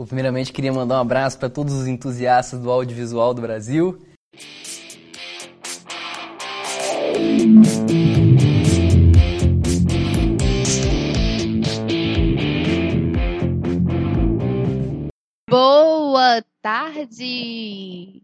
Bom, primeiramente, queria mandar um abraço para todos os entusiastas do audiovisual do Brasil. Boa tarde!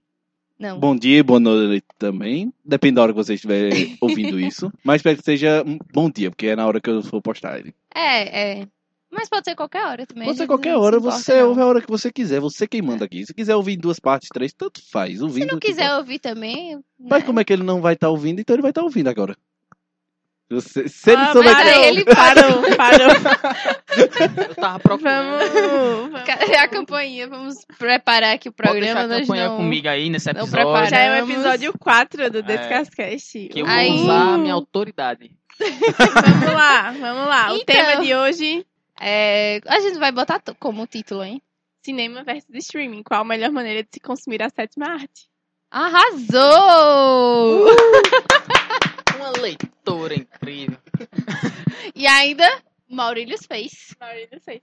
Não. Bom dia e boa noite também. Depende da hora que você estiver ouvindo isso. Mas espero que seja um bom dia, porque é na hora que eu for postar ele. É, é. Mas pode ser qualquer hora também. Pode ser qualquer não se hora, importa, você não. ouve a hora que você quiser. Você quem manda aqui. Se quiser ouvir em duas partes, três, tanto faz. Se Ouvindo, não tipo, quiser ouvir também. Mas né? como é que ele não vai estar ouvindo? Então ele vai estar ouvindo agora. Você- se ele Ah, souber mas que- parou, ele parou, parou. Eu tava procurando. Vamos, vamos. Cadê a campainha? Vamos preparar aqui o Pode programa. deixar a nós campanha não... comigo aí nesse não episódio. Já é o episódio 4 do É. Descascast. Que eu vou Aí- usar a minha autoridade. Vamos lá, vamos lá. O Então. tema de hoje, É, a gente vai botar como título, hein? cinema versus streaming. Qual a melhor maneira de se consumir a sétima arte? Arrasou! Uma leitora incrível. E ainda, Maurílio fez. Sei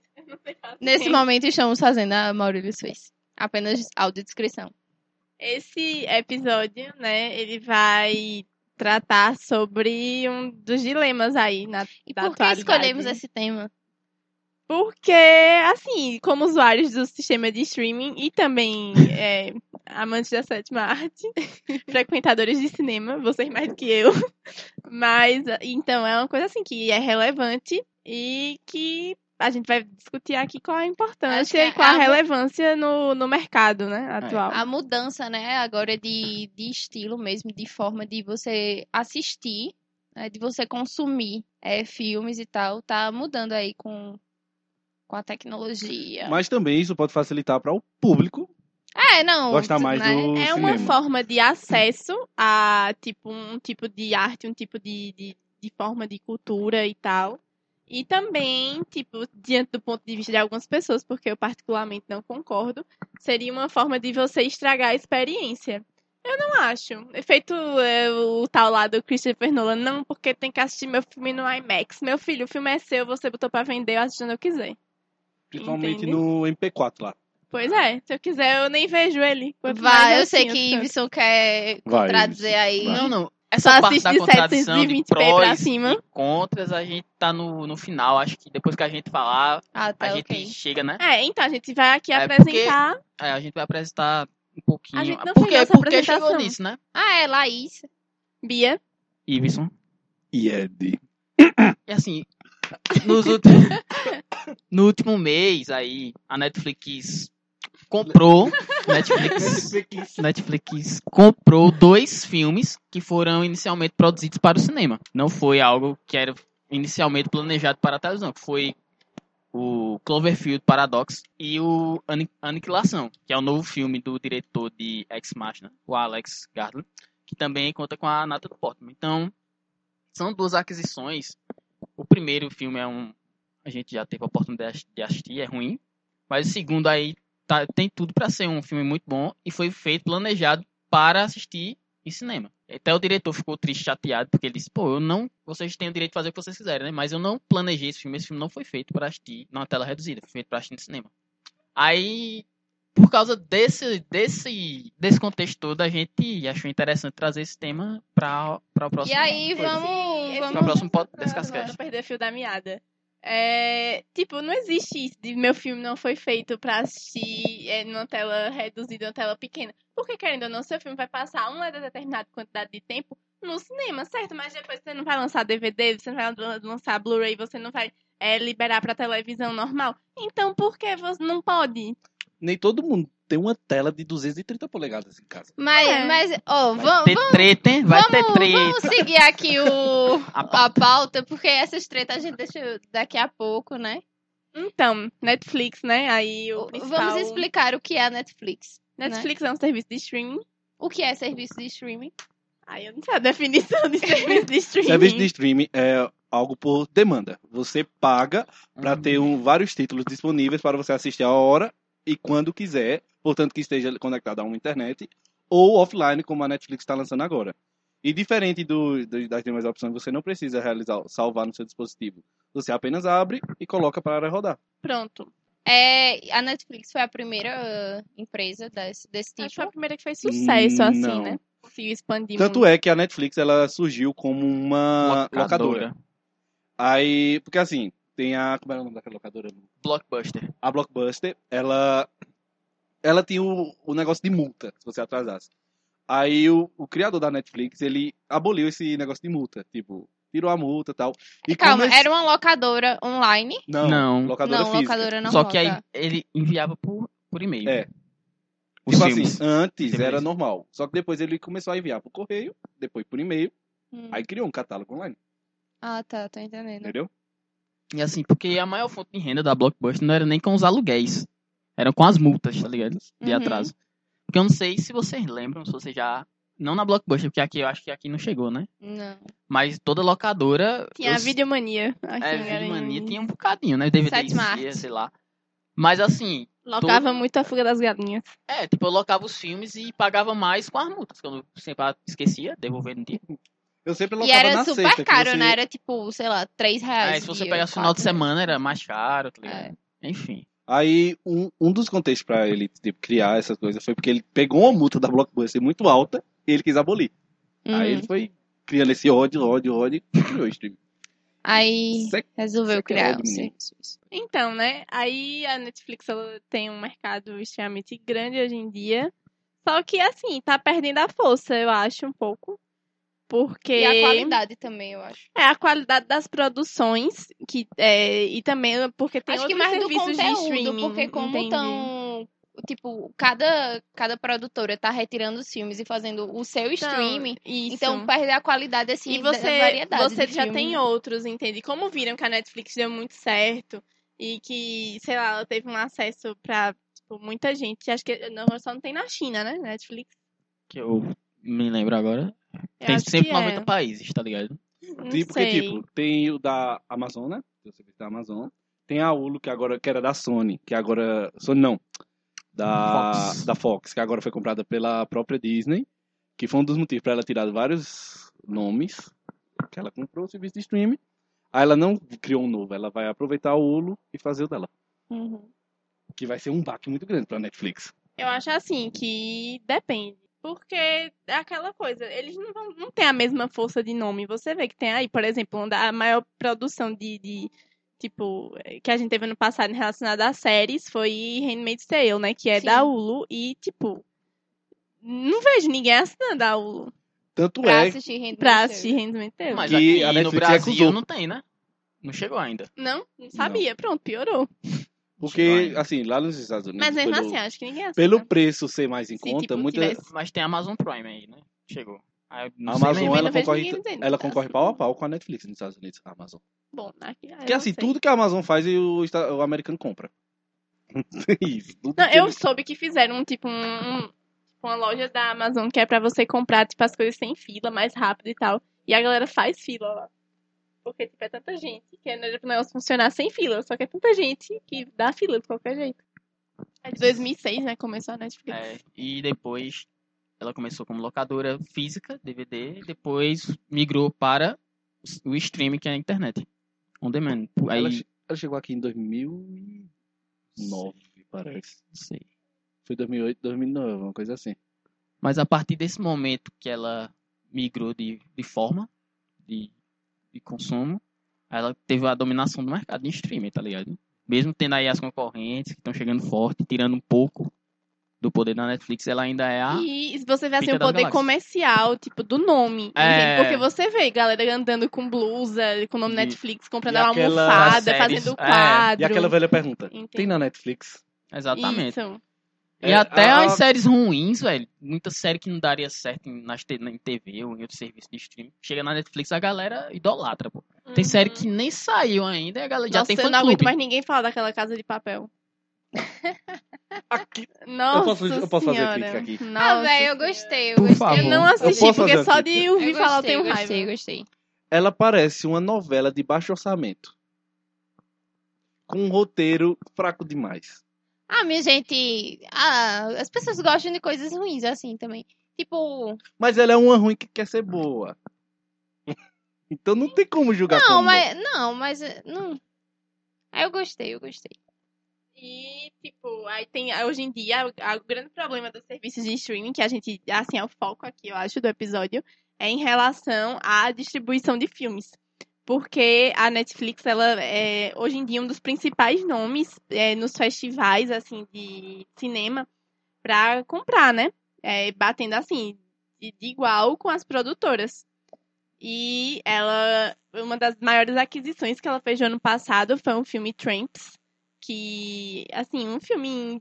fazer. Nesse momento estamos fazendo a Maurílio fez. Apenas audiodescrição. Esse episódio, né, ele vai tratar sobre um dos dilemas aí na E da por que atualidade. escolhemos esse tema? Porque, assim, como usuários do sistema de streaming e também é, amantes da sétima arte, frequentadores de cinema, vocês mais do que eu. Mas, então, é uma coisa assim que é relevante e que a gente vai discutir aqui qual a importância é e qual a a- relevância no, no mercado, né, atual. A mudança, né, agora de, de estilo mesmo, de forma de você assistir, né, de você consumir é, filmes e tal, tá mudando aí com, com a tecnologia. Mas também isso pode facilitar para o público É, não. gostar mais né? do É uma cinema. forma de acesso a tipo um tipo de arte, um tipo de, de, de forma de cultura e tal. E também, tipo, diante do ponto de vista de algumas pessoas, porque eu particularmente não concordo, seria uma forma de você estragar a experiência. Eu não acho. É feito é, o tal lá do Christopher Nolan, não, porque tem que assistir meu filme no IMAX. Meu filho, o filme é seu, você botou pra vender, eu assisto quando eu quiser. Principalmente Entende? no MP4 lá. Pois é, se eu quiser, eu nem vejo ele. Quanto Vai, eu sei assim, que eu- Ibson quer Vai, contradizer Ibson, aí. vai. Não, não. Só Essa parte assiste da de contradição de 720p pra prós cima. e contras, a gente tá no, no final. Acho que depois que a gente falar, Ah, a tá, gente ok. chega, né? É, então a gente vai aqui É, apresentar. É, a gente vai apresentar um pouquinho. A gente não fez porque nossa porque apresentação. chegou nisso, né? Ah, é, Laís. Bia. Iveson. E de. E assim, nos últimos, no último mês aí, a Netflix comprou, Netflix, Netflix comprou dois filmes que foram inicialmente produzidos para o cinema. Não foi algo que era inicialmente planejado para a televisão, que foi o Cloverfield Paradox e o Ani- Aniquilação, que é o novo filme do diretor de Ex Machina, o Alex Garland, que também conta com a Natalie Portman. Então, são duas aquisições. O primeiro filme é um. A gente já teve a oportunidade de assistir, é ruim. Mas o segundo aí tá- tem tudo para ser um filme muito bom e foi feito, planejado para assistir em cinema. Até o diretor ficou triste, chateado, porque ele disse: pô, eu não. Vocês têm o direito de fazer o que vocês quiserem, né? Mas eu não planejei esse filme. Esse filme não foi feito para assistir numa tela reduzida, foi feito para assistir no cinema. Aí, por causa desse, desse, desse contexto todo, a gente achou interessante trazer esse tema para o próximo. E aí, vamos. O vamos... próximo pod- Pra Descascast. não perder o fio da meada. É, tipo, não existe isso de meu filme não foi feito pra assistir é, numa tela reduzida, numa tela pequena. Porque, querendo ou não, seu filme vai passar uma determinada quantidade de tempo no cinema, certo? Mas depois você não vai lançar DVD, você não vai lan- lançar Blu-ray, você não vai é, liberar pra televisão normal. Então, por que você não pode? Nem todo mundo tem uma tela de 230 polegadas em casa. Mas, É. mas, ó, Vai vamos. ter treta, hein? Vai ter Vamos, treta. vamos seguir aqui o, A a pauta, porque essas tretas a gente deixa daqui a pouco, né? Então, Netflix, né? Aí o principal... Vamos explicar o que é a Netflix. né? Netflix é um serviço de streaming. O que é serviço de streaming? Aí eu não sei a definição de serviço de streaming. Serviço de streaming é algo por demanda. Você paga para Uhum. ter um, vários títulos disponíveis para você assistir a hora e quando quiser, portanto que esteja conectado a uma internet ou offline, como a Netflix está lançando agora. E diferente do, do- das demais opções, você não precisa realizar, salvar no seu dispositivo. Você apenas abre e coloca para rodar. Pronto. É, a Netflix foi a primeira uh, empresa desse, desse Acho que tipo. foi a primeira que fez sucesso, assim, Não. né? Conseguiu expandir Tanto muito. é que a Netflix ela surgiu como uma locadora. Aí, porque assim, tem a. Como era o nome daquela locadora? Blockbuster. A Blockbuster, ela. Ela tinha o, o negócio de multa, se você atrasasse. Aí o, o criador da Netflix, ele aboliu esse negócio de multa. Tipo, tirou a multa e tal. E Calma, come- era uma locadora online? Não, Não. locadora não, física. locadora não. Só que aí ele enviava por, por e-mail. É. Os Tipo filmes. assim, antes era normal. Só que depois ele começou a enviar por correio, depois por e-mail, Hum. aí criou um catálogo online, Ah, tá, tô entendendo. entendeu? E assim, porque a maior fonte de renda da Blockbuster não era nem com os aluguéis. Eram com as multas, tá ligado? De Uhum. atraso. Porque eu não sei se vocês lembram, se vocês já. Não na Blockbuster, porque aqui eu acho que aqui não chegou, né? Não. Mas toda locadora. Tinha a videomania. Aqui É, em. Videomania tinha um bocadinho, né? DVD, sei lá. Mas assim, Locava todo- muito a fuga das galinhas. é, tipo, eu locava os filmes e pagava mais com as multas, que eu sempre esquecia, devolver no dia. Eu sempre E locava era na super sexta, que caro, você- né? Era tipo, sei lá, 3 reais. Aí se você pegasse o final de semana, era mais caro, tá ligado? É. Enfim. Aí, um, um dos contextos pra ele tipo, criar essas coisas foi porque ele pegou uma multa da Blockbuster muito alta e ele quis abolir. Uhum. Aí ele foi criando esse ódio, ódio, ódio e criou o stream. Aí resolveu Seca criar o serviço. Então, né? Aí a Netflix tem um mercado extremamente grande hoje em dia. Só que, assim, tá perdendo a força, eu acho, um pouco. Porque. E a qualidade também, eu acho. É a qualidade das produções que, é, e também porque tem acho que outros mais do serviços de conteúdo, streaming. porque como estão. Tipo, cada, cada produtora tá retirando os filmes e fazendo o seu Então, streaming. isso. Então perde a qualidade, assim, E da você, variedade. você de já filme, tem outros, entende? Como viram que a Netflix deu muito certo e que, sei lá, ela teve um acesso pra tipo, muita gente. Acho que não, só não tem na China, né? Netflix. Que eu me lembro agora. Eu Tem que 190 é. países, tá ligado? Não Tipo, sei. que, tipo, tem o da Amazon, né? Tem o serviço da Amazon. Tem a Hulu, que agora que era da Sony, que agora. Sony não. Da Fox. da Fox, que agora foi comprada pela própria Disney. Que foi um dos motivos para ela tirar vários nomes. Que ela comprou o serviço de streaming. Aí ela não criou um novo, ela vai aproveitar o Hulu e fazer o dela. Uhum. Que vai ser um baque muito grande pra Netflix. Eu acho assim que depende. Porque é aquela coisa, eles não, vão, não têm a mesma força de nome. Você vê que tem aí, por exemplo, uma da- a maior produção de, de, tipo, eh, que a gente teve no passado relacionada a séries foi Handmaid's Tale, né? Que é Sim. da Hulu. E, tipo, não vejo ninguém assinando a Hulu Tanto Pra é assistir Handmaid's pra assistir Handmaid's Tale. Mas aqui no Brasil recusou. não tem, né? Não chegou ainda. Não, não sabia. Pronto, piorou. Porque, assim, lá nos Estados Unidos. Mas mesmo pelo, assim, acho que ninguém assina. pelo preço ser mais em Se, conta, tipo, muita. tivesse- Mas tem a Amazon Prime aí, né? Chegou. Não A Amazon ela concorre, ela concorre pau a pau com a Netflix nos Estados Unidos, a Amazon. Bom, aqui, ah, Porque assim, sei. tudo que a Amazon faz o, o americano compra. Isso. Não, eu eles- soube que fizeram um tipo um, um- uma loja da Amazon que é pra você comprar tipo as coisas sem fila, mais rápido e tal. E a galera faz fila lá. Porque tipo é tanta gente que é pro negócio funcionar sem fila, só que é tanta gente que dá fila de qualquer jeito. É de 2006, né, começou a Netflix. É, e depois ela começou como locadora física, DVD, depois migrou para o streaming que é a internet. On demand. Aí, Ela, che- ela chegou aqui em 2009, parece. não sei. Foi 2008, 2009, uma coisa assim. Mas a partir desse momento que ela migrou de, de forma de, de consumo, ela teve a dominação do mercado de streaming, tá ligado? Mesmo tendo aí as concorrentes que estão chegando forte, tirando um pouco do poder da Netflix, ela ainda é a. E se você vê assim, o poder galáxias. comercial, tipo, do nome. É. Porque você vê galera andando com blusa, com o nome E- Netflix, comprando uma aquela- almofada, fazendo é. quadro. E aquela velha pergunta: Entendi. tem na Netflix? Exatamente. Isso. E É, até a- as séries ruins, velho. Muita série que não daria certo em, nas, em TV ou em outro serviço de streaming. Chega na Netflix, a galera idolatra, pô. Tem série Uhum. que nem saiu ainda e a galera já Nossa, tem eu fã não aguento mais ninguém falar daquela casa de papel. Aqui. Nossa posso- eu posso fazer crítica aqui? Nossa Ah, velho, eu gostei. Eu Por gostei. favor. Eu não Eu assisti, posso porque fazer só de crítica? ouvir Eu falar eu gostei, tenho gostei, raiva. gostei. Ela parece uma novela de baixo orçamento. Com um roteiro fraco demais. Ah, minha gente. Ah, as pessoas gostam de coisas ruins assim também. Tipo. Mas ela é uma ruim que quer ser boa. então não tem como julgar Não, como. mas. Não, mas. eh, Não. Ah, eu gostei, eu gostei. E, tipo, aí tem, hoje em dia, o grande problema dos serviços de streaming, que a gente, assim, é o foco aqui, eu acho, do episódio, é em relação à distribuição de filmes. Porque a Netflix, ela é, hoje em dia, um dos principais nomes é, nos festivais, assim, de cinema pra comprar, né? É, batendo, assim, de, de igual com as produtoras. E ela, uma das maiores aquisições que ela fez no ano passado foi um filme Tramps, que, assim, um filme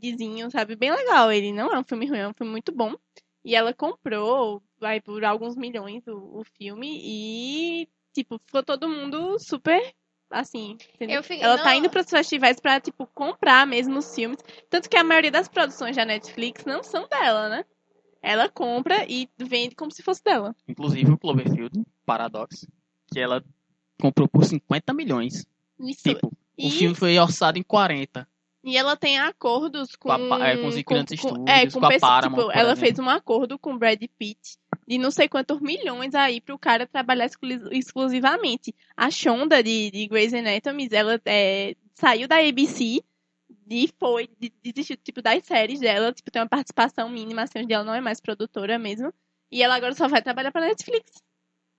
sabe, bem legal. Ele não é um filme ruim, é um filme muito bom. E ela comprou, vai por alguns milhões o, o filme e, tipo, ficou todo mundo super, assim, entendeu? Eu fiquei- Ela tá não- indo pros festivais pra, tipo, comprar mesmo os filmes. Tanto que a maioria das produções da Netflix não são dela, né? Ela compra e vende como se fosse dela. Inclusive o Cloverfield, Paradox, que ela comprou por 50 milhões. Isso. Tipo, e, o filme foi orçado em 40. e ela tem acordos com, Com a é, com os grandes estúdios, é, com, com a Paramount, tipo, ela exemplo. fez um acordo com o Brad Pitt de não sei quantos milhões aí pro cara trabalhar exclu- exclusivamente. A Shonda de, de Grey's Anatomy, ela é, saiu da ABC e foi, de- desistiu tipo, das séries dela, tipo, tem uma participação mínima, assim, onde ela não é mais produtora mesmo. E ela agora só vai trabalhar pra Netflix.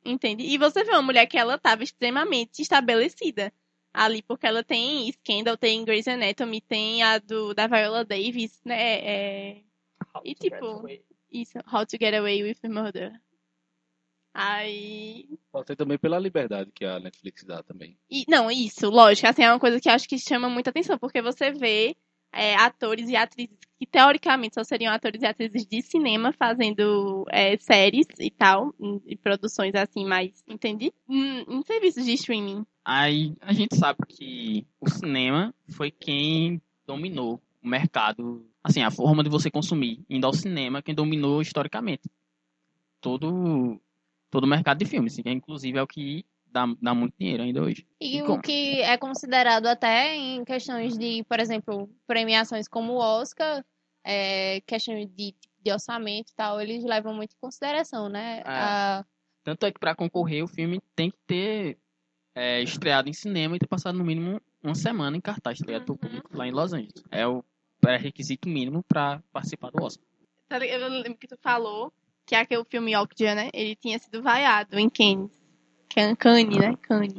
Entende? E você vê uma mulher que ela tava extremamente estabelecida ali, porque ela tem Scandal, tem Grey's Anatomy, tem a do, da Viola Davis, né? É, E, tipo, isso, How to Get Away with Murder. Aí. Pode ser também pela liberdade que a Netflix dá também. E, não, isso, lógico, assim, é uma coisa que eu acho que chama muita atenção, porque você vê é, atores e atrizes que teoricamente só seriam atores e atrizes de cinema fazendo é, séries e tal, e produções assim mais, entendi? Em, em serviços de streaming. Aí a gente sabe que o cinema foi quem dominou o mercado, assim, a forma de você consumir, indo ao cinema, quem dominou historicamente todo todo o mercado de filmes, que inclusive é o que dá, dá muito dinheiro ainda hoje. E Como? o que é considerado até em questões de, por exemplo, premiações como o Oscar, é, questões de, de orçamento e tal, eles levam muito em consideração, né? A- Tanto é que para concorrer o filme tem que ter é, estreado em cinema e ter passado no mínimo uma semana em cartaz, estreado pro público lá em Los Angeles. É o pré-requisito mínimo para participar do Oscar. Tá? Eu lembro que tu falou que aquele filme Okja, né? Ele tinha sido vaiado em Cannes. Can- Cannes, né? Cannes.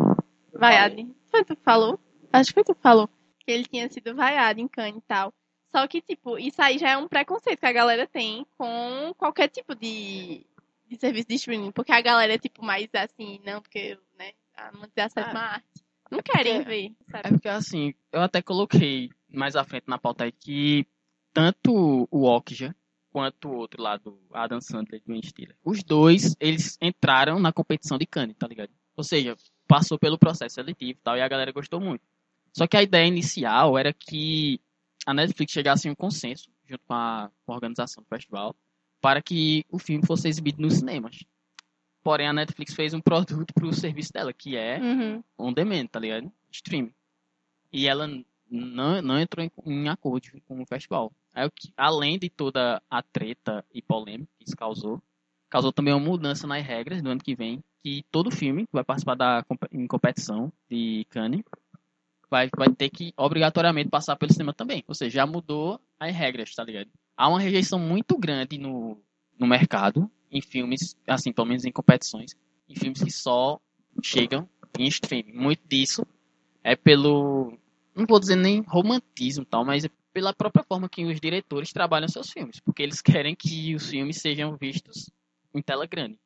Vaiado. Foi tu que falou? Acho que foi tu que falou. Que ele tinha sido vaiado em Cannes e tal. Só que, tipo, isso aí já é um preconceito que a galera tem com qualquer tipo de, de serviço de streaming. Porque a galera é, tipo, mais assim, não, porque, né? A não ter acesso Ah. à arte. Não querem porque- ver, É sabe? porque assim, eu até coloquei mais à frente na pauta aí que tanto o Okja quanto o outro lá do Adam Sandler Ben Stiller, os dois, eles entraram na competição de Cannes, tá ligado? Ou seja, passou pelo processo seletivo e tal, e a galera gostou muito. Só que a ideia inicial era que a Netflix chegasse em um consenso, junto com a, com a organização do festival, para que o filme fosse exibido nos cinemas. Porém, a Netflix fez um produto pro serviço dela, que é Uhum. on demand, tá ligado? Stream. E ela não, não entrou em, em acordo com o festival. Que- além de toda a treta e polêmica que isso causou, causou também uma mudança nas regras do ano que vem, que todo filme que vai participar da em competição de Cannes vai, vai ter que obrigatoriamente passar pelo cinema também. Ou seja, já mudou as regras, tá ligado? Há uma rejeição muito grande no, no mercado, em filmes, assim, pelo menos em competições, em filmes que só chegam em streaming. Muito disso é pelo, não vou dizer nem romantismo e tal, mas é pela própria forma que os diretores trabalham seus filmes, porque eles querem que os filmes sejam vistos em tela grande.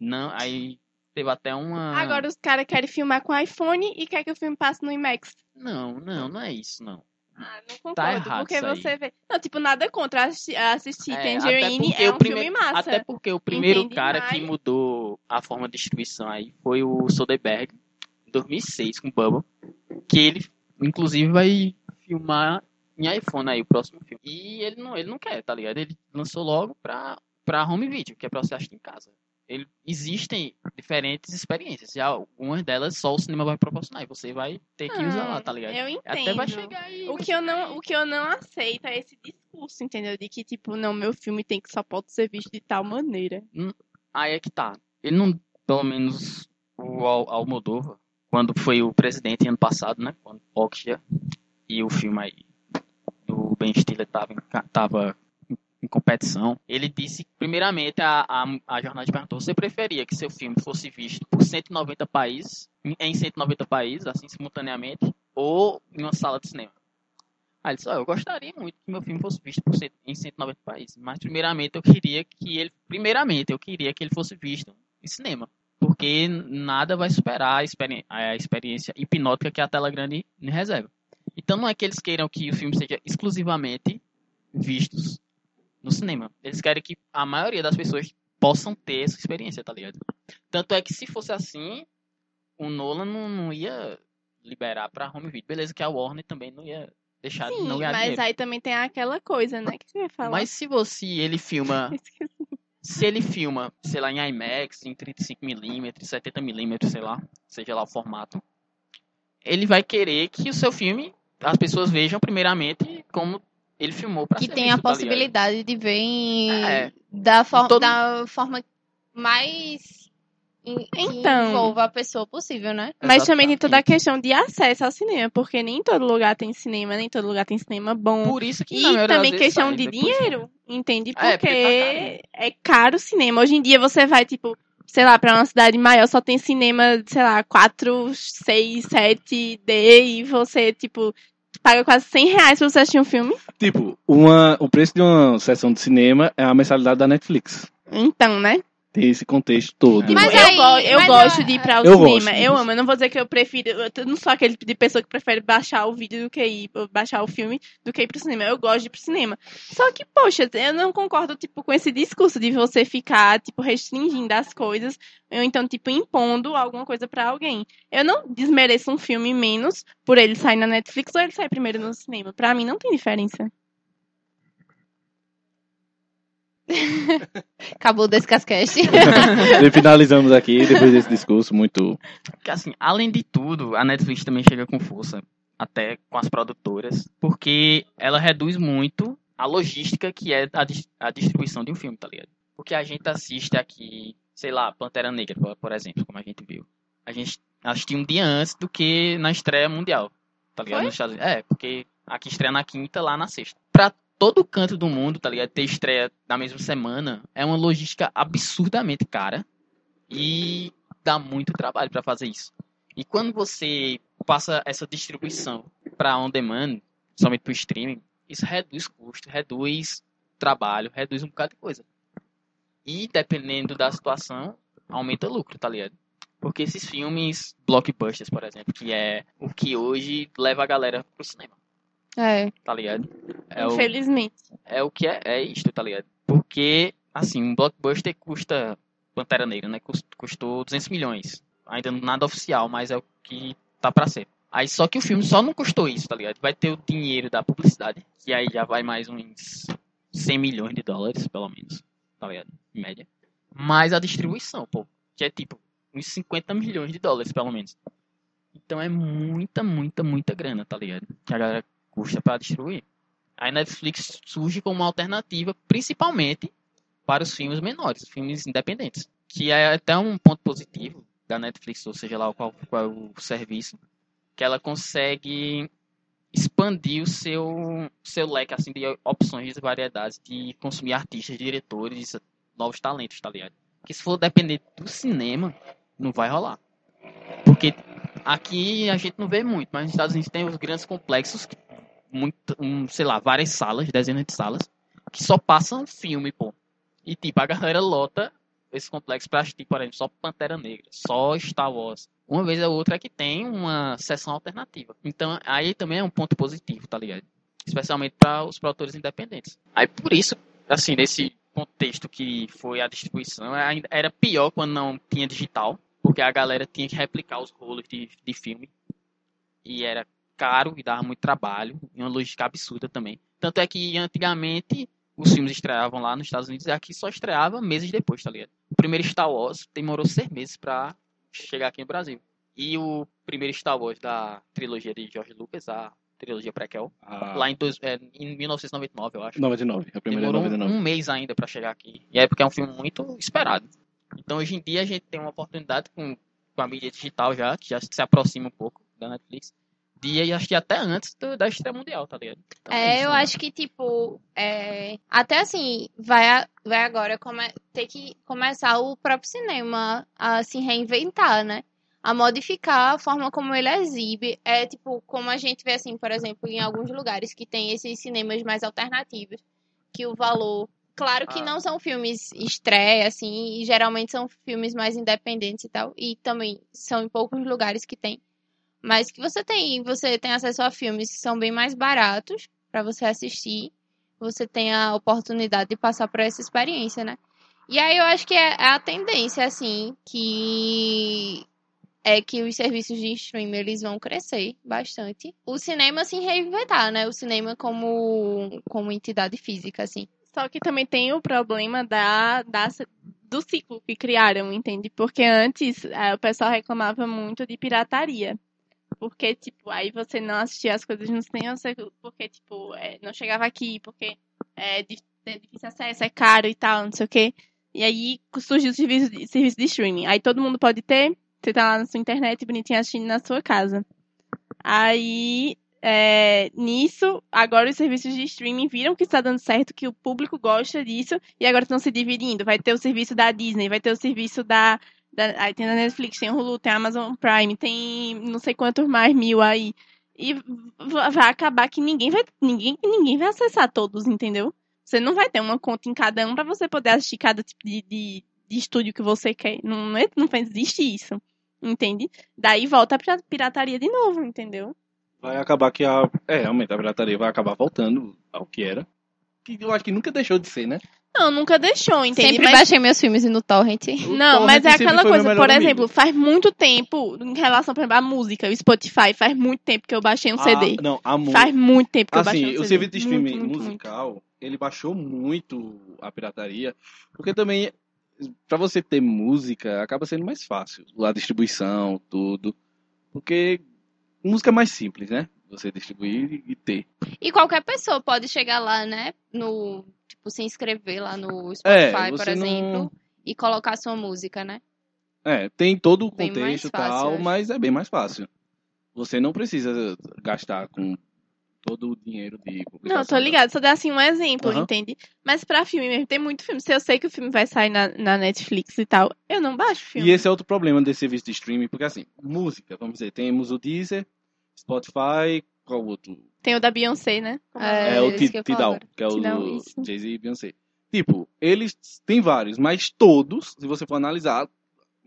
Não, aí teve até uma Agora os caras querem filmar com iPhone e quer que o filme passe no IMAX. Não, não, não é isso, não. Ah, não concordo. Tá errado porque você vê. Não, tipo, nada contra assistir, assistir É, Tangerine. É um primeiro- filme massa. Até porque o primeiro Entendi, cara mas- que mudou a forma de distribuição aí foi o Soderbergh, em 2006, com Bubble, que ele, inclusive, vai filmar em iPhone aí o próximo filme. E ele não, ele não quer, tá ligado? Ele lançou logo pra, pra home video, que é pra você assistir em casa. Ele, existem diferentes experiências, e algumas delas só o cinema vai proporcionar, e você vai ter que usar lá, tá ligado? Eu entendo. Até vai chegar aí. O que, eu não, o que eu não aceito é esse discurso, entendeu? De que, tipo, não, meu filme tem que só pode ser visto de tal maneira. Aí é que tá. Ele não, pelo menos o Al- Almodóvar, quando foi o presidente ano passado, né? Quando Okja e o filme aí o Ben Stiller ca- tava em- competição, ele disse, primeiramente, a, a, a jornalista perguntou, você preferia que seu filme fosse visto por 190 países, em- em 190 países, assim, simultaneamente, ou em uma sala de cinema? Aí ele disse, "Ó, eu gostaria muito que meu filme fosse visto por em 190 países, mas primeiramente eu queria que ele, primeiramente eu queria que ele fosse visto em cinema, porque nada vai superar a, experi- a experiência hipnótica que a tela grande me reserva. Então não é que eles queiram que o filme seja exclusivamente vistos no cinema. Eles querem que a maioria das pessoas possam ter essa experiência, tá ligado? Tanto é que se fosse assim, o Nolan não, não ia liberar pra home video. Beleza que a Warner também não ia deixar de Sim, não ganhar mas dinheiro. aí também tem aquela coisa, né? Que você falar. Mas se você ele filma. se ele filma, sei lá, em IMAX, em 35mm, 70mm, sei lá, seja lá o formato, ele vai querer que o seu filme as pessoas vejam primeiramente como ele filmou pra Que tem a tá possibilidade de ver em- É. da, for- todo- da forma mais Então. envolva a pessoa possível, né? Mas também tem toda a questão de acesso ao cinema, porque nem todo lugar tem cinema, nem todo lugar tem cinema bom. Por isso que E também questão de né? dinheiro, entende? É, Porque porque é caro o cinema. Hoje em dia você vai, tipo, sei lá, pra uma cidade maior só tem cinema, sei lá, 4, 6, 7D e você, tipo, paga quase 100 reais pra você assistir um filme. Tipo, uma, o preço de uma sessão de cinema é a mensalidade da Netflix. Então, né? Tem esse contexto todo. Mas eu, aí- go- eu mas gosto a- de ir pra o Eu cinema. gosto eu amo. Eu não vou dizer que eu prefiro. Eu não sou aquele tipo de pessoa que prefere baixar o vídeo do que ir, baixar o filme do que ir pro cinema. Eu gosto de ir pro cinema. Só que, poxa, eu não concordo, tipo, com esse discurso de você ficar, tipo, restringindo as coisas. Ou então, tipo, impondo alguma coisa pra alguém. Eu não desmereço um filme menos por ele sair na Netflix ou ele sair primeiro no cinema. Pra mim, não tem diferença. Acabou desse cascast. E finalizamos aqui, depois desse discurso muito. Porque, assim, além de tudo, a Netflix também chega com força, até com as produtoras, porque ela reduz muito a logística que é a, dis- a distribuição de um filme, tá ligado? Porque a gente assiste aqui, sei lá, Pantera Negra, por, exemplo, como a gente viu. A gente assistiu um dia antes do que na estreia mundial, tá ligado? Foi? Nos Estados Unidos. É, porque aqui estreia na quinta, lá na sexta. Pra todo canto do mundo, tá ligado? Ter estreia na mesma semana é uma logística absurdamente cara e dá muito trabalho pra fazer isso. E quando você passa essa distribuição para on demand, somente para streaming, isso reduz custo, reduz trabalho, reduz um bocado de coisa. E dependendo da situação, aumenta lucro, tá ligado? Porque esses filmes blockbusters, por exemplo, que é o que hoje leva a galera pro cinema, É. tá ligado? É o, Infelizmente. é o que é, é isto, tá ligado? Porque, assim, um blockbuster custa, Pantera Negra, né? cust- Custou 200 milhões. Ainda nada oficial, mas é o que tá pra ser. Aí só que o filme só não custou isso, tá ligado? Vai ter o dinheiro da publicidade, que aí já vai mais uns 100 milhões de dólares, pelo menos, tá ligado? Em média. Mais a distribuição, pô, que é tipo uns 50 milhões de dólares, pelo menos. Então é muita, muita, muita grana, tá ligado? Que a galera custa pra distribuir. A Netflix surge como uma alternativa, principalmente para os filmes menores, filmes independentes. Que é até um ponto positivo da Netflix, ou seja lá qual, qual é o serviço, que ela consegue expandir o seu, seu leque assim, de opções, de variedades de consumir artistas, diretores, novos talentos, tá ligado? Porque se for depender do cinema, não vai rolar. Porque aqui a gente não vê muito, mas nos Estados Unidos tem os grandes complexos que muito, um, sei lá, várias salas, dezenas de salas, que só passam filme, pô. E tipo, a galera lota esse complexo pra assistir, por exemplo, só Pantera Negra, só Star Wars. Uma vez ou outra é que tem uma sessão alternativa. Então, aí também é um ponto positivo, tá ligado? Especialmente para os produtores independentes. Aí por isso, assim, nesse contexto que foi a distribuição, ainda era pior quando não tinha digital, porque a galera tinha que replicar os rolos de, de filme. E era caro e dava muito trabalho, e uma logística absurda também. Tanto é que antigamente os filmes estreavam lá nos Estados Unidos e aqui só estreava meses depois, tá ligado? O primeiro Star Wars demorou seis meses pra chegar aqui no Brasil. E o primeiro Star Wars da trilogia de George Lucas, a trilogia prequel, A... lá em, dois, é, em 1999, eu acho. 99, a primeira é Demorou 99. um mês ainda pra chegar aqui. E é porque é um filme muito esperado. Então hoje em dia a gente tem uma oportunidade com, com a mídia digital já, que já se aproxima um pouco da Netflix, dia e acho que até antes do- da estreia mundial, tá ligado? Então É, isso, eu né? acho que, tipo, é, até assim, vai, a- vai agora come, ter que começar o próprio cinema a se reinventar, né? A modificar a forma como ele exibe. É, tipo, como a gente vê, assim, por exemplo, em alguns lugares que tem esses cinemas mais alternativos, que o valor. Claro que Ah. não são filmes estreia, assim, e geralmente são filmes mais independentes e tal. E também são em poucos lugares que tem. Mas que você tem, você tem acesso a filmes que são bem mais baratos para você assistir. Você tem a oportunidade de passar por essa experiência, né? E aí eu acho que é é a tendência, assim, que é que os serviços de streaming eles vão crescer bastante. O cinema se reinventar, né? O cinema como, como entidade física, assim. Só que também tem o problema da, da, do ciclo que criaram, entende? Porque antes eh, o pessoal reclamava muito de pirataria. Porque, tipo, aí você não assistia as coisas no cinema, porque, tipo, eh, não chegava aqui, porque é, é difícil acesso, é caro e tal, não sei o quê. E aí surgiu o serviço de, serviço de streaming. Aí todo mundo pode ter, você tá lá na sua internet, bonitinho, assistindo na sua casa. Aí é, nisso, agora os serviços de streaming viram que está dando certo, que o público gosta disso, e agora estão se dividindo. Vai ter o serviço da Disney, vai ter o serviço da. Da aí tem a Netflix, tem Hulu, tem Amazon Prime, tem não sei quantos mais mil aí. E vai acabar que ninguém vai, ninguém, ninguém vai acessar todos, entendeu? Você não vai ter uma conta em cada um para você poder assistir cada tipo de, de, de estúdio que você quer. Não, não, é- não existe isso. Entende? Daí volta pra pirataria de novo, entendeu? Vai acabar que a. É, realmente, a pirataria vai acabar voltando ao que era. Que eu acho que nunca deixou de ser, né? Não, nunca deixou, entende? Sempre Mas- baixei meus filmes no Torrent. Não, O mas torrent é aquela coisa, por amigo. exemplo, faz muito tempo, em relação, por exemplo, à música, o Spotify, faz muito tempo que eu baixei um CD. Ah, não, a mu- Faz muito tempo que eu baixei um Assim, CD. o serviço de Muito, streaming muito, muito. musical, ele baixou muito a pirataria, porque também, pra você ter música, acaba sendo mais fácil. A distribuição, tudo. Porque música é mais simples, né? Você distribuir e ter. E qualquer pessoa pode chegar lá, né? No. Tipo, se inscrever lá no É, Spotify, por você não- exemplo, e colocar sua música, né? É, tem todo o Bem contexto e tal, acho. mas é bem mais fácil. Você não precisa gastar com todo o dinheiro de Não, tô ligado, só dá assim um exemplo, Aham. entende? Mas pra filme mesmo, tem muito filme. Se eu sei que o filme vai sair na, na Netflix e tal, eu não baixo filme. E esse é outro problema desse serviço de streaming, porque assim, música, vamos dizer, temos o Deezer, Spotify, qual outro? Tem o da Beyoncé, né? É, É, o Tidal, que é o Tidal. Jay-Z e Beyoncé. Tipo, eles têm vários, mas todos, se você for analisar,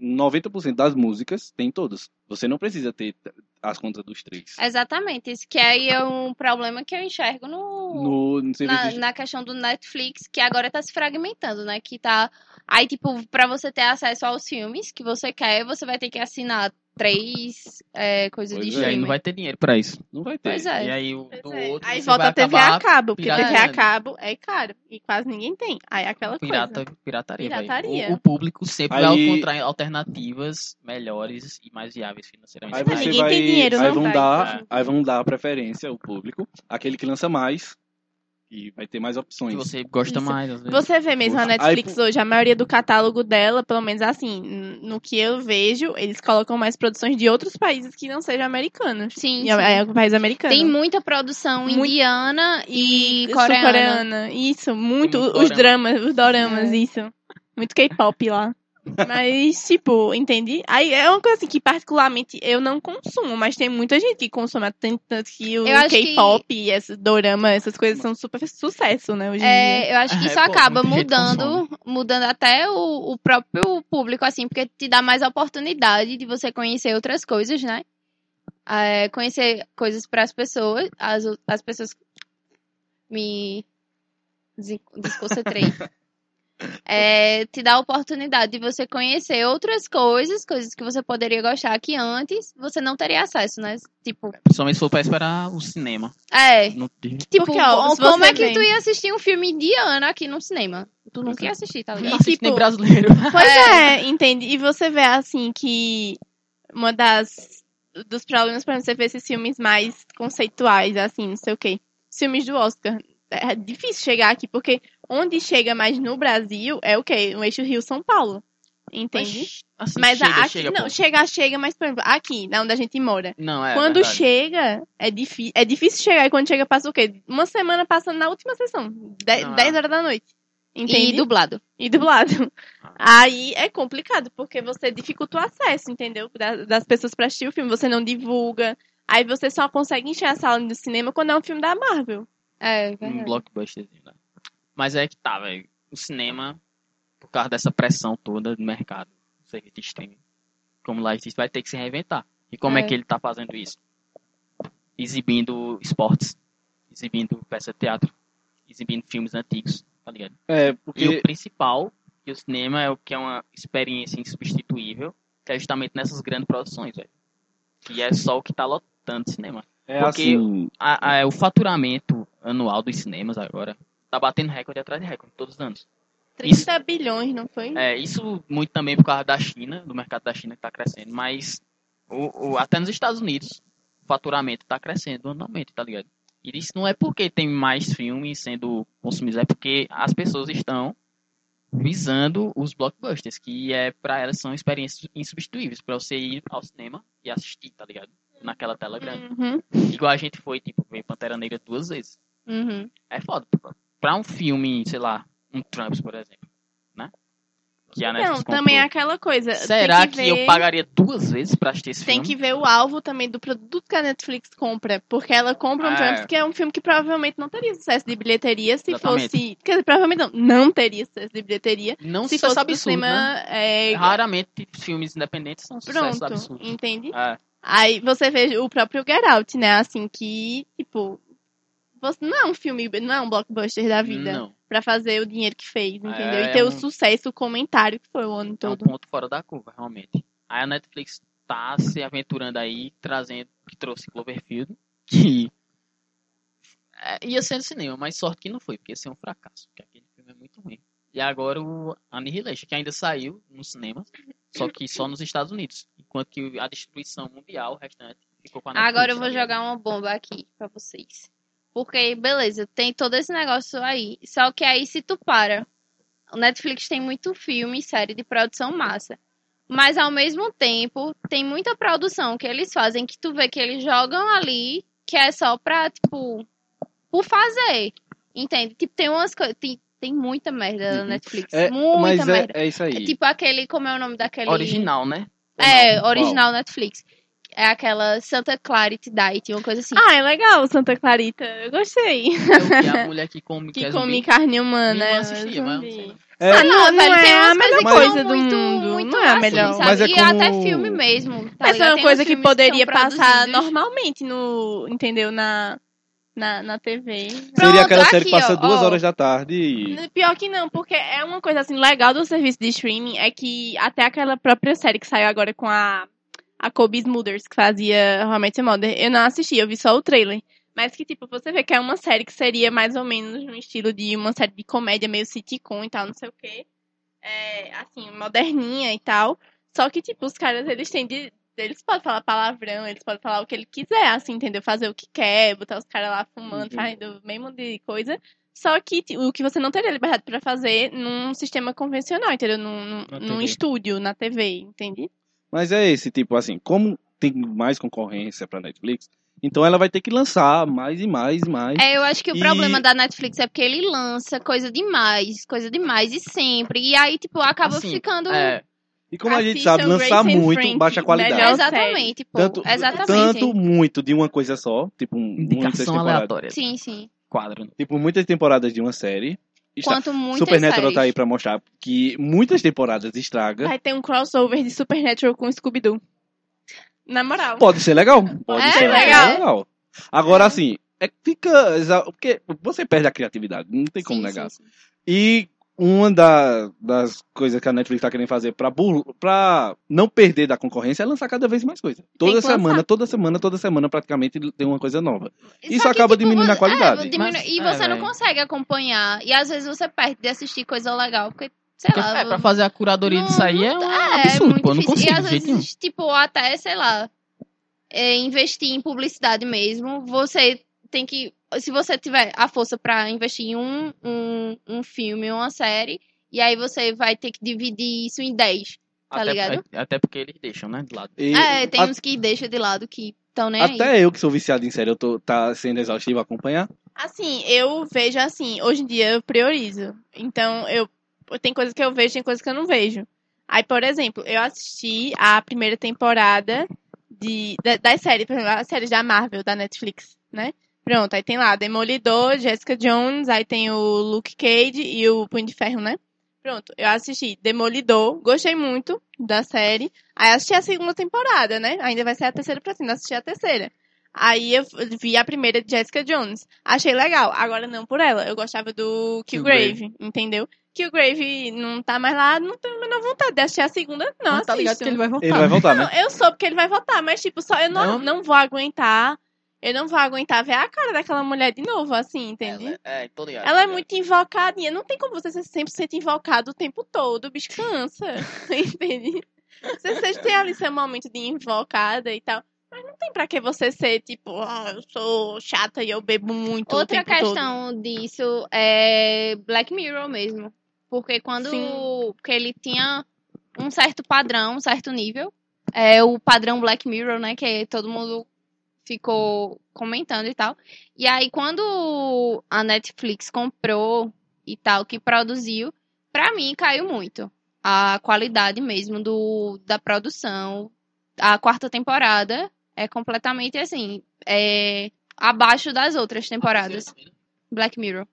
90% das músicas tem todos. Você não precisa ter as contas dos três. Exatamente. Isso que aí é um problema que eu enxergo no. No, no na, de na questão do Netflix, que agora tá se fragmentando, né? Que tá. Aí, tipo, pra você ter acesso aos filmes que você quer, você vai ter que assinar três é, coisas Pois de é, aí streaming. não vai ter dinheiro pra isso. Não vai ter. Pois é. E aí o do é. outro Aí volta a TV a cabo, porque TV a cabo é caro. E quase ninguém tem. Aí é aquela Pirata, coisa. pirataria. Pirataria. O, o público sempre Aí- vai encontrar alternativas melhores e mais viáveis financeiramente. Aí Mas você ninguém vai, tem dinheiro, aí não vão vai. dar, É. aí vão dar preferência ao público, aquele que lança mais e vai ter mais opções. que você gosta Isso. mais, às vezes. Você vê mesmo a Aí, Netflix hoje, a maioria do catálogo dela, pelo menos assim, no que eu vejo, eles colocam mais produções de outros países que não sejam americanos. Sim, E é, é o país americano. Tem muita produção Muito- indiana e, E coreana. sul-coreana. Isso, muito. muito Os dramas, os doramas, É. isso. Muito K-pop lá. Mas, tipo, entendi. Aí é uma coisa assim que, particularmente, eu não consumo, mas tem muita gente que consome. Tanto que o acho que- K-pop e esses dorama, essas coisas são super sucesso, né, hoje em dia. É, eu acho que É, isso pô, acaba gente mudando, mudando até o, o próprio público, assim, porque te dá mais oportunidade de você conhecer outras coisas, né? É, conhecer coisas para as pessoas, as, as pessoas me des- desconcentrei. É, te dá a oportunidade de você conhecer outras coisas, coisas que você poderia gostar que antes você não teria acesso, né? Tipo, Principalmente se for pra esperar o cinema. é, Não tem- Tipo, Porque, ó, como é que vem- tu ia assistir um filme indiano aqui no cinema? Tu nunca ia assistir, tá Não ligado? assiste tipo, nem brasileiro. Pois é. entende? E você vê, assim, que uma das dos problemas pra você ver esses filmes mais conceituais, assim, não sei o quê. Os filmes do Oscar. É difícil chegar aqui, porque onde chega mais no Brasil é o quê? O eixo Rio-São Paulo. Entende? Mas, assim, Mas chega, aqui, chega, não, pô. chega, chega, mas por exemplo, aqui, na onde a gente mora. Não, é quando verdade. chega, é, difí é difícil chegar. E quando chega, passa o quê? Uma semana passando na última sessão. de- Não, é. 10 horas da noite. Entende? E dublado. E dublado. Ah. Aí é complicado, porque você dificulta o acesso, entendeu? Da- Das pessoas pra assistir o filme, você não divulga. Aí você só consegue encher a sala do cinema quando é um filme da Marvel. É, um verdade. blockbusterzinho, né? Mas é que tá, velho. O cinema, por causa dessa pressão toda do mercado, serviço de streaming, como lá existe, vai ter que se reinventar. E como é, É. que ele tá fazendo isso? Exibindo esportes, exibindo peça de teatro, exibindo filmes antigos, tá ligado? É, E porque o principal, que o cinema é o que é uma experiência insubstituível, que é justamente nessas grandes produções, velho. Que é só o que tá lotando o cinema. é porque- assim. A- a- o faturamento anual dos cinemas agora tá batendo recorde atrás de recorde todos os anos. 30 bilhões, não foi? É, isso muito também por causa da China, do mercado da China que tá crescendo, mas o, o- até nos Estados Unidos o faturamento tá crescendo anualmente, tá ligado? E isso não é porque tem mais filmes sendo consumidos, é porque as pessoas estão visando os blockbusters, que é para elas são experiências insubstituíveis para você ir ao cinema e assistir, tá ligado? Naquela tela grande. Uhum. Igual a gente foi, tipo, ver Pantera Negra duas vezes. Uhum. É foda. Pô. Pra um filme, sei lá, um Trumps, por exemplo, né? Que a Netflix Não, também é aquela coisa. Será tem que, que, ver, eu pagaria duas vezes pra assistir esse Tem filme? que ver o alvo também do produto que a Netflix compra. Porque ela compra um É. Trumps que é um filme que provavelmente não teria sucesso de bilheteria se Exatamente. fosse. Quer dizer, provavelmente não. Não teria sucesso de bilheteria Não se sucesso fosse do absurdo, cinema. né? É, Raramente filmes independentes são sucessos pronto, absurdos. entende? É, Aí você vê o próprio Get Out, né? Assim, que, tipo. Você não é um filme, não é um blockbuster da vida não. pra fazer o dinheiro que fez, entendeu? É, e ter é o um- sucesso, o comentário que foi o ano É um todo. ponto fora da curva, realmente. Aí a Netflix tá se aventurando aí, trazendo, que trouxe Cloverfield, que é, ia ser no cinema, mas sorte que não foi, porque ia ser um fracasso, porque aquele filme é muito ruim. E agora o Annihilation, que ainda saiu no cinema, só que só nos Estados Unidos, enquanto que a distribuição mundial, o restante, ficou com a Netflix. Agora eu vou tá jogar uma bomba aqui pra vocês. Porque, beleza, tem todo esse negócio aí. Só que aí, se tu para, o Netflix tem muito filme e série de produção massa. Mas, ao mesmo tempo, tem muita produção que eles fazem que tu vê que eles jogam ali, que é só pra, tipo, por fazer. Entende? Tipo, tem umas coisas. Tem, tem muita merda na Uhum. Netflix. É, muita é, merda. é isso aí. Tipo aquele, como é o nome daquele. Original, né? Ou É, não? original Netflix. É aquela Santa Clarity Diet, uma coisa assim. Ah, é legal, Santa Clarita. Eu gostei. É o que a mulher que come Que é come zumbi. carne humana. É assistia, mas zumbi. não sei. É, Ah, não, não velho, tem é a melhor que coisa do muito, mundo. Muito Não é a assim, melhor. sabe? Mas é E até como- filme mesmo. tá Mas é uma coisa que poderia são passar produzidos- normalmente no. Entendeu? Na, na, na TV. Seria Pronto, aquela série que passa ó, duas ó. horas da tarde e. Pior que não, porque é uma coisa assim legal do serviço de streaming é que até aquela própria série que saiu agora com a a Kobe Smulders que fazia How I Met Your Mother, eu não assisti, eu vi só o trailer. Mas que tipo, você vê que é uma série que seria mais ou menos no estilo de uma série de comédia meio sitcom e tal, não sei o quê. É, assim, moderninha e tal. Só que tipo, os caras eles têm de eles podem falar palavrão, eles podem falar o que ele quiser, assim, entendeu? Fazer o que quer, botar os caras lá fumando, Uhum. fazendo o mesmo de coisa. Só que o que você não teria liberdade pra fazer num sistema convencional, entendeu? Num, num, num estúdio, na TV, entende? Mas é esse, tipo assim, como tem mais concorrência pra Netflix, então ela vai ter que lançar mais e mais e mais. É, eu acho que o E- problema da Netflix é porque ele lança coisa demais, coisa demais e sempre. E aí, tipo, acaba Assim, ficando. É, E como a gente Assistam sabe, lançar Grace muito Frankie, baixa qualidade. melhor Exatamente, pô. Tanto, Exatamente. tanto muito de uma coisa só, tipo, um- muitas indicação temporadas. aleatória. Sim, sim. Quadro. né? Tipo, muitas temporadas de uma série. Quanto muitas Supernatural séries. tá aí pra mostrar que muitas temporadas estraga. Vai ter um crossover de Supernatural com Scooby-Doo. Na moral. Pode ser legal. Pode É ser legal. legal. Agora, assim, é fica. Porque você perde a criatividade, não tem como Sim, negar. sim, sim. E uma da- das coisas que a Netflix tá querendo fazer pra, bur- pra não perder da concorrência é lançar cada vez mais coisa. Toda semana, lançar. toda semana, toda semana praticamente tem uma coisa nova. Só Isso que, acaba tipo, diminuindo a você- qualidade. é, diminui- Mas- e é, você não velho. consegue acompanhar. E às vezes você perde de assistir coisa legal, porque, sei Porque, lá. é, pra fazer a curadoria não- disso aí é um é, absurdo, pô. Eu não consigo E às jeito nenhum. vezes, tipo, até, sei lá, é, investir em publicidade mesmo, você tem que. Se você tiver a força pra investir em um, um, um filme, uma série, E aí você vai ter que dividir isso em 10. Tá até, ligado? Até porque eles deixam, né? De lado. E É, tem a- uns que deixa de lado que estão nem aí. Até eu que sou viciado em série, eu tô tá sendo exaustivo acompanhar. Assim, eu vejo assim, hoje em dia eu priorizo. Então, eu tem coisas que eu vejo, tem coisas que eu não vejo. Aí, por exemplo, eu assisti a primeira temporada de, da- das séries, por exemplo, as séries da Marvel, da Netflix, né? Pronto, aí tem lá Demolidor, Jessica Jones, aí tem o Luke Cage e o Punho de Ferro, né? Pronto, eu assisti Demolidor, gostei muito da série. Aí assisti a segunda temporada, né? Ainda vai ser a terceira pra cima, assisti a terceira. Aí eu vi a primeira de Jessica Jones. Achei legal. Agora não por ela. Eu gostava do Killgrave, entendeu? Killgrave não tá mais lá, não tenho a menor vontade de assistir a segunda, não Mas tá ligado que ele vai voltar. Ele vai voltar, Não, né? eu soube que ele vai voltar, mas tipo, só eu não, Não? não vou aguentar. Eu não vou aguentar ver a cara daquela mulher de novo, assim, entende? Ela, é, tô ligado. Ela é muito invocadinha. Não tem como você ser 100% invocado o tempo todo. O bicho cansa. Entende? Você, você tem ali seu momento de invocada e tal. Mas não tem pra que você ser tipo, ah, eu sou chata e eu bebo muito o Outra tempo todo. questão disso é Black Mirror mesmo. Porque quando Sim. porque ele tinha um certo padrão, um certo nível. É o padrão Black Mirror, né? Que todo mundo ficou comentando e tal. E aí, quando a Netflix comprou e tal, que produziu, pra mim caiu muito. A qualidade mesmo do, da produção. A quarta temporada é completamente assim. É abaixo das outras temporadas. Black Mirror.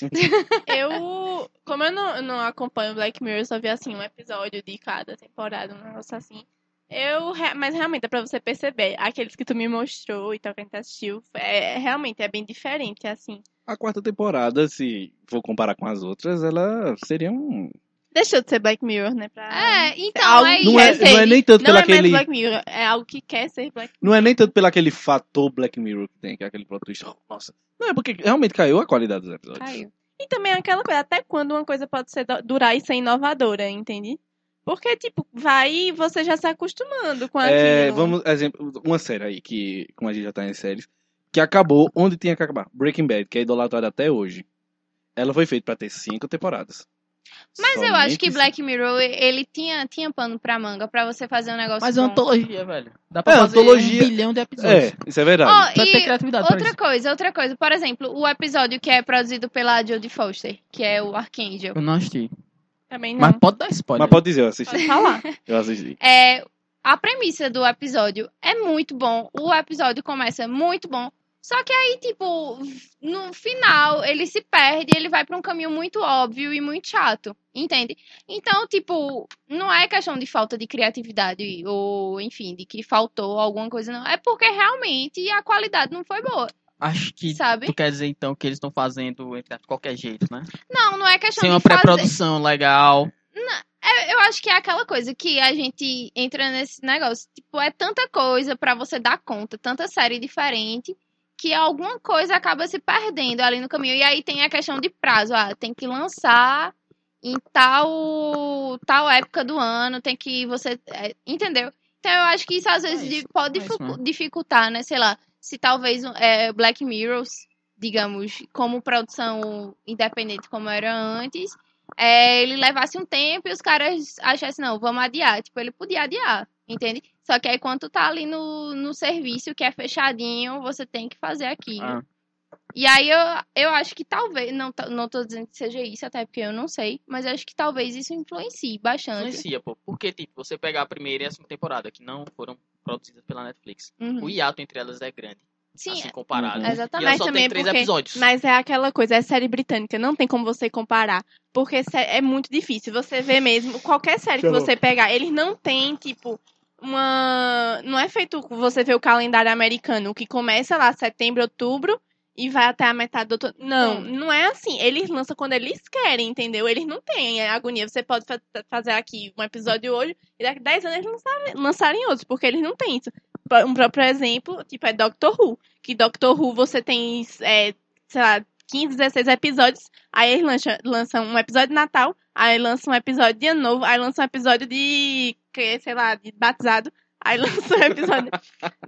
Eu, como eu não, não acompanho Black Mirror, eu só vi assim um episódio de cada temporada, um negócio assim. Eu, mas realmente é pra você perceber, aqueles que tu me mostrou e tal, que a gente assistiu, é, realmente é bem diferente, assim. A quarta temporada, se for comparar com as outras, ela seria um. Deixou de ser Black Mirror, né? Pra... É, então, algo é Não isso. é, ser- não é nem tanto Não pelo é mais aquele. Black Mirror, é algo que quer ser Black Não é nem tanto pelo aquele fator Black Mirror que tem, que é aquele plot twist. nossa. Não, é porque realmente caiu a qualidade dos episódios. Caiu. E também é aquela coisa, até quando uma coisa pode ser durar e ser inovadora, entende? Porque, tipo, vai e você já se acostumando com É, aquilo. vamos, exemplo, uma série aí, que, como a gente já tá em séries, que acabou onde tinha que acabar. Breaking Bad, que é idolatrada até hoje. Ela foi feita pra ter cinco temporadas. Mas eu acho que Somente Black Mirror, ele tinha, tinha pano pra manga pra você fazer um negócio Mas é uma bom. antologia, velho. Dá pra É, fazer antologia- um bilhão de episódios. É, isso é verdade. Só e ter criatividade pra outra coisa, outra coisa. Por exemplo, o episódio que é produzido pela Jodie Foster, que é o Archangel. Eu não assisti. Também não. Mas pode dar spoiler. Mas pode dizer, eu assisti. Pode falar. Eu assisti. É, a premissa do episódio é muito bom. O episódio começa muito bom. Só que aí, tipo, no final, ele se perde, ele vai pra um caminho muito óbvio e muito chato, entende? Então, tipo, não é questão de falta de criatividade ou, enfim, de que faltou alguma coisa, não. É porque realmente a qualidade não foi boa, Acho que sabe? tu quer dizer então que eles estão fazendo de qualquer jeito, né? Não, não é questão Sem uma fazer... pré-produção legal. É, eu acho que é aquela coisa que a gente entra nesse negócio. Tipo, é tanta coisa pra você dar conta, tanta série diferente, que alguma coisa acaba se perdendo ali no caminho. E aí tem a questão de prazo. Ah, tem que lançar em tal, tal época do ano, tem que você. é, entendeu? Então eu acho que isso às vezes isso, pode é isso mesmo. dificultar, né? Sei lá, se talvez é, Black Mirrors, digamos, como produção independente como era antes, é, ele levasse um tempo e os caras achassem, não, vamos adiar. Tipo, ele podia adiar, entende? Só que aí quando tá ali no, no serviço que é fechadinho, você tem que fazer aquilo. Ah. E aí eu, eu acho que talvez, não, tô- não tô dizendo que seja isso, até porque eu não sei, mas eu acho que talvez isso influencie bastante. Influencia, pô. Porque, tipo, você pegar a primeira e a segunda temporada, que não foram produzidas pela Netflix. Uhum. O hiato entre elas é grande. Sim, assim, comparado. Uhum. E exatamente. ela Mas só também tem três porque- episódios. Mas é aquela coisa, é série britânica, não tem como você comparar. Porque é muito difícil. Você vê mesmo, qualquer série que Falou. você pegar, eles não tem, tipo, uma. Não é feito você ver o calendário americano, que começa lá setembro, outubro. E vai até a metade do outubro. Não, Sim. não é assim. Eles lançam quando eles querem, entendeu? Eles não têm agonia. Você pode fa- fazer aqui um episódio hoje e daqui a 10 anos eles lançarem, lançarem outros, porque eles não têm isso. Um próprio exemplo, tipo, é Doctor Who. Que Doctor Who você tem, é, sei lá, 15, 16 episódios. Aí eles lançam, lançam um episódio de Natal, aí lançam um episódio de Ano Novo, aí lançam um episódio de, que, sei lá, de batizado. Aí lançam um episódio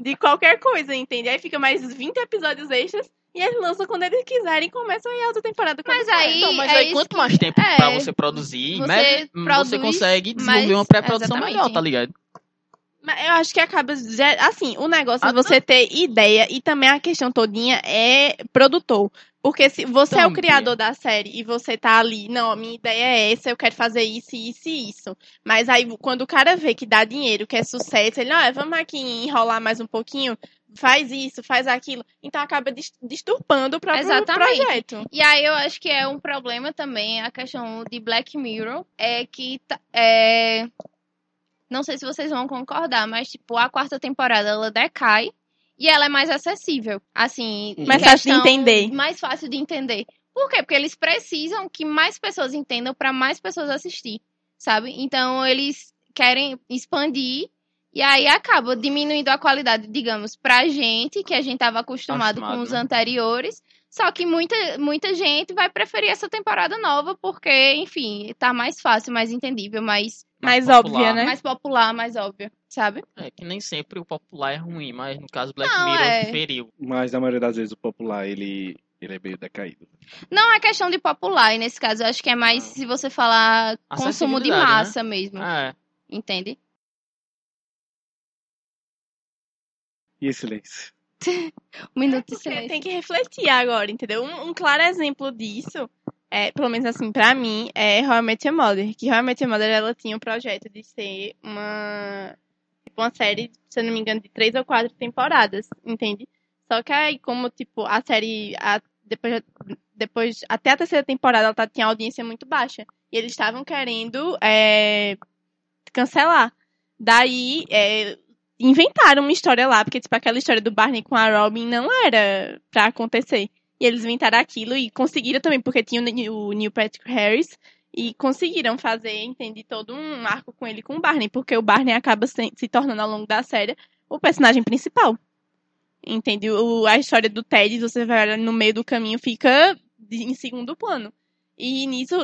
de qualquer coisa, entende? Aí fica mais 20 episódios extras E eles lançam quando eles quiserem e começam aí a outra temporada Mas aí- Então, mas é aí quanto que- mais tempo é. pra você produzir, Você você, produz você consegue desenvolver mais- uma pré-produção melhor, tá ligado? Mas eu acho que acaba. Assim, o negócio Ah, é você ter ideia e também a questão todinha é produtor. Porque se você é o criador da série e você tá ali, não, a minha ideia é essa, eu quero fazer isso, isso e isso. Mas aí quando o cara vê que dá dinheiro, que é sucesso, ele, ah, vamos aqui enrolar mais um pouquinho, faz isso, faz aquilo. Então acaba dis- disturpando o próprio Exatamente. projeto. E aí eu acho que é um problema também a questão de Black Mirror. É que é... não sei se vocês vão concordar, mas tipo, a quarta temporada ela decai e ela é mais acessível. Assim, Mais fácil de entender. Mais fácil de entender. Por quê? Porque eles precisam que mais pessoas entendam para mais pessoas assistir, sabe? Então eles querem expandir e aí acaba diminuindo a qualidade, digamos, pra gente, que a gente tava acostumado, com Acostumado, os né? anteriores. Só que muita, muita gente vai preferir essa temporada nova, porque, enfim, tá mais fácil, mais entendível, mais, Mais popular. óbvia, né? mais popular, mais óbvio, sabe? É que nem sempre o popular é ruim, mas no caso Black Não, Mirror é. feriu. Mas na maioria das vezes o popular, ele, ele é meio decaído. Não é questão de popular, e nesse caso, eu acho que é mais Ah. se você falar consumo de né? massa mesmo, É. entende? E esse silêncio? Um minuto de silêncio. tem que refletir agora, entendeu? Um, um claro exemplo disso, é, pelo menos assim, pra mim, é How I Met Your Mother. Que How I Met Your Mother, ela tinha um projeto de ser uma, tipo, uma série, se eu não me engano, de três ou quatro temporadas, entende? Só que aí, como, tipo, a série, a- depois, depois, até a terceira temporada, ela tá, tinha audiência muito baixa. E eles estavam querendo é, cancelar. Daí, é, inventaram uma história lá, porque, tipo, aquela história do Barney com a Robin não era pra acontecer. E eles inventaram aquilo e conseguiram também, porque tinha o Neil- Patrick Harris, e conseguiram fazer, entende, todo um arco com ele com o Barney, porque o Barney acaba se, se tornando ao longo da série o personagem principal. Entende? O, a história do Ted, você vai olhar no meio do caminho, fica em segundo plano. E nisso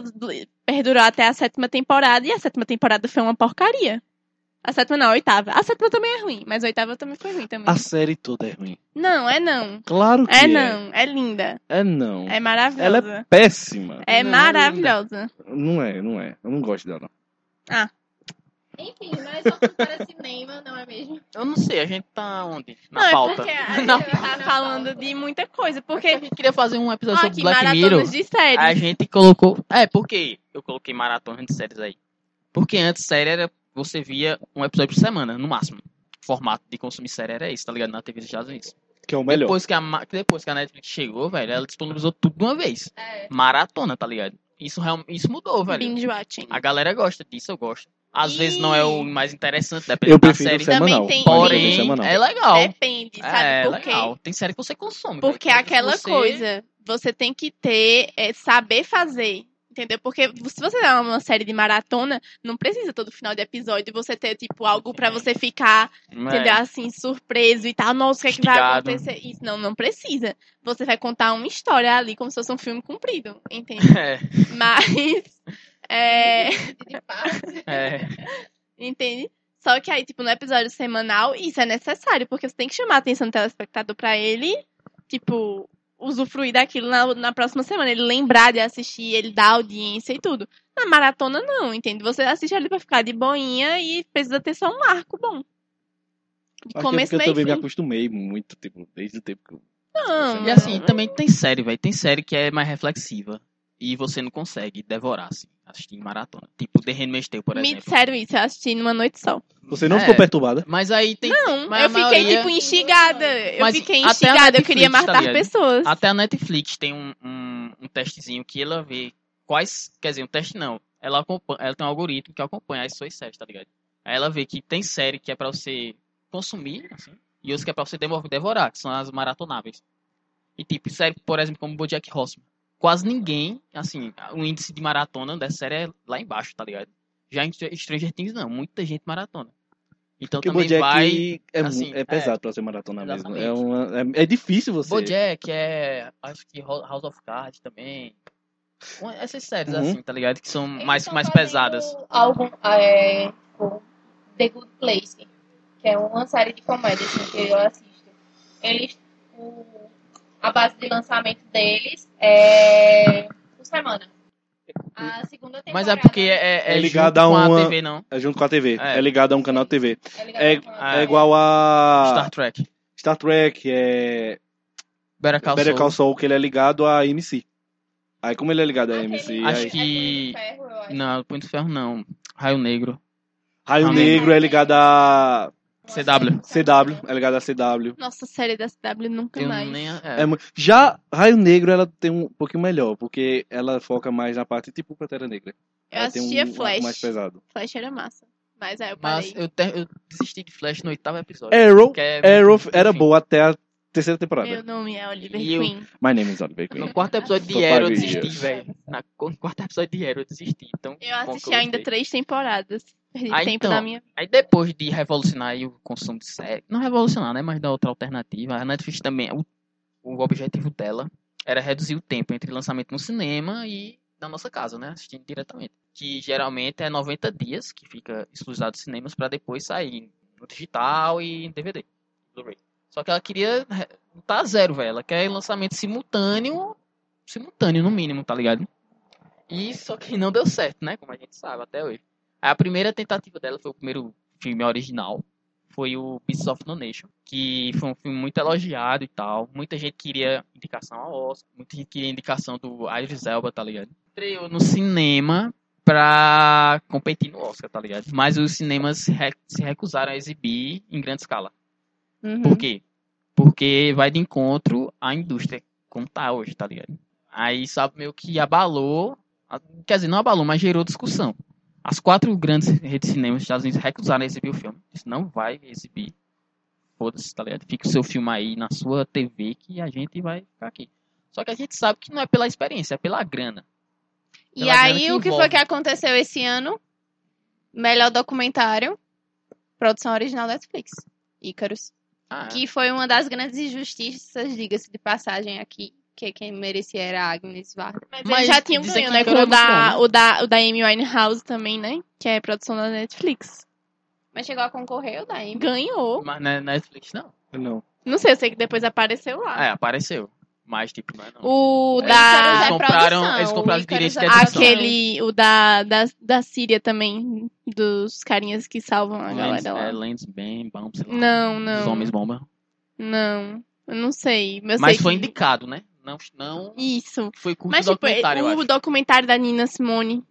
perdurou até a sétima temporada, e a sétima temporada foi uma porcaria. A sétima não, a oitava. A sétima também é ruim, mas a oitava também foi ruim também. A série toda é ruim. Não, é não. Claro que É é. não, é linda. É não. É maravilhosa. Ela é péssima. É Não, maravilhosa. Não é, não é. Eu não gosto dela. Enfim, mas vamos para cinema, não é mesmo? Eu não sei, a gente tá onde? Na não, pauta. é porque a gente tá falando de muita coisa. A Porque, gente queria fazer um episódio sobre aqui, Black Mirror. maratonas de séries. A gente colocou. É, por que eu coloquei maratona de séries aí? Porque antes série era. Você via um episódio por semana, no máximo. O formato de consumir série era esse, tá ligado? Na TV dos Estados Unidos. Que é o melhor. Depois que, a, depois que a Netflix chegou, velho, ela disponibilizou tudo de uma vez. É. Maratona, tá ligado? Isso, real- isso mudou, velho. Binge watching. A galera gosta disso, eu gosto. Às E- vezes não é o mais interessante, depende Eu da prefiro série. semanal. Também tem- Porém, semanal. é legal. Depende, sabe é por quê? legal. Tem série que você consome. Porque velho. aquela Você- coisa, você tem que ter, é, saber fazer. Entendeu? Porque se você é uma série de maratona, não precisa todo final de episódio você ter, tipo, algo pra você ficar, entendeu? É. Assim, surpreso e tal. Nossa, o que é que vai acontecer? Isso não, não precisa. Você vai contar uma história ali como se fosse um filme comprido, entende? É, Mas. É. é. Entende? Só que aí, tipo, no episódio semanal, isso é necessário, porque você tem que chamar a atenção do telespectador pra ele, tipo, usufruir daquilo na, na próxima semana. Ele lembrar de assistir, ele dar audiência e tudo. Na maratona, não, entende? Você assiste ali pra ficar de boinha e precisa ter só um arco bom. De Acho que é começo, porque eu também me fim. acostumei muito, tipo, desde o tempo que eu... Não, E assim, também tem série, velho. Tem série que é mais reflexiva. E você não consegue devorar, assim, assistir em maratona. Tipo The Handmaid's Tale, por Me exemplo. disseram isso, eu assisti numa noite só. Você não É. ficou perturbada? Mas aí tem. Não, Mas eu fiquei, maioria- tipo, instigada. Eu Mas fiquei instigada, eu queria tá matar ligado? pessoas. Até a Netflix tem um, um, um testezinho que ela vê quais. Quer dizer, um teste não. Ela, acompanha, ela tem um algoritmo que acompanha as suas séries, tá ligado? Aí ela vê que tem série que é pra você consumir, assim, e outras que é pra você devorar, que são as maratonáveis. E tipo, série, por exemplo, como Bojack Horseman. Quase ninguém, assim, o índice de maratona dessa série é lá embaixo, tá ligado? Já em Stranger Things não, muita gente maratona. Então Porque também Bojack vai... é, assim, é é. pesado pra ser maratona mesmo. É, uma, é, é difícil você... Bojack é. Acho que House of Cards também. Essas séries, Uhum. assim, tá ligado? Que são Eles mais, mais pesadas. Algum, é, tipo, The Good Place, que é uma série de comédia assim, que eu assisto. Eles, o, a base de lançamento deles é por semana. A segunda temporada. Mas é porque é, é, É ligado junto a com uma- a TV, não. É junto com a TV. É. É, ligado a um canal de TV. é É, a- é igual a Star Trek. Star Trek, é Better Call Better. Call Saul, que ele é ligado a MC. Aí como ele é ligado a Aquele- MC, Acho aí... que- É Punho Ferro, eu acho. Não, Punho de Ferro não. Raio Negro. Raio Ah, Negro é ligado a CW. CW, é ligado a CW. Nossa, série da CW nunca Eu mais. nem... É É. Já Raio Negro ela tem um pouquinho melhor, porque ela foca mais na parte tipo Pantera Negra. Eu Ela assistia um Flash. mais pesado. Flash era massa. Mas aí eu Mas parei. eu, te- eu desisti de Flash no oitavo episódio. Arrow, é Arrow muito era boa até a terceira temporada. Meu nome é Oliver E eu- Queen. My name is Oliver Queen. No quarto episódio de Arrow eu desisti, velho. No quarto episódio de Arrow eu desisti. Então, Eu assisti eu ainda três temporadas. Perdi Ah, tempo então. da minha Aí depois de revolucionar aí o consumo de série, não revolucionar, né, mas dar outra alternativa, a Netflix também, o, o objetivo dela era reduzir o tempo entre lançamento no cinema e na nossa casa, né, assistindo diretamente. Que geralmente é 90 dias que fica exclusivo dos cinemas para depois sair no digital e em DVD. Só que ela queria botar zero, velho. Ela quer lançamento simultâneo, simultâneo no mínimo, tá ligado? E só que não deu certo, né, como a gente sabe até hoje. A primeira tentativa dela foi o primeiro filme original. Foi o Beasts of No Nation, que foi um filme muito elogiado e tal. Muita gente queria indicação ao Oscar, muita gente queria indicação do Idris Elba, tá ligado? Estreou no cinema pra competir no Oscar, tá ligado? Mas os cinemas se re- se recusaram a exibir em grande escala. Uhum. Por quê? Porque vai de encontro à indústria, como tá hoje, tá ligado? Aí, sabe, meio que abalou, quer dizer, não abalou, mas gerou discussão. As quatro grandes redes de cinema dos Estados Unidos recusaram a exibir o filme. Disse, não vai exibir. Foda-se, tá ligado? Fica o seu filme aí na sua TV que a gente vai ficar aqui. Só que a gente sabe que não é pela experiência, é pela grana. E Pela grana aí, que o que foi envolve. que aconteceu esse ano? Melhor documentário, produção original Netflix, Ícaros. Ah, Que foi uma das grandes injustiças, diga-se de passagem aqui, que quem merecia era a Agnes Varda. Mas, Mas já tinham dizem ganho, né? o da, o, da, o da Amy Winehouse também, né? Que é produção da Netflix. Mas chegou a concorrer o da Amy. Ganhou. mas não é Netflix, não. Não. Não sei, eu sei que depois apareceu lá. É, apareceu. Mas, tipo, não é não. O É, da. Eles compraram, produção, eles compraram os direitos de é execução. Aquele. O da, da, da Síria também. Dos carinhas que salvam a Lens, galera lá. é, Lens, bem, bom, sei lá. Não, Os não. homens bomba. Não. Eu não sei. Eu Mas sei foi que- indicado, né? Não, não Isso. foi curto Mas, tipo, documentário, eu o acho. documentário da Nina Simone.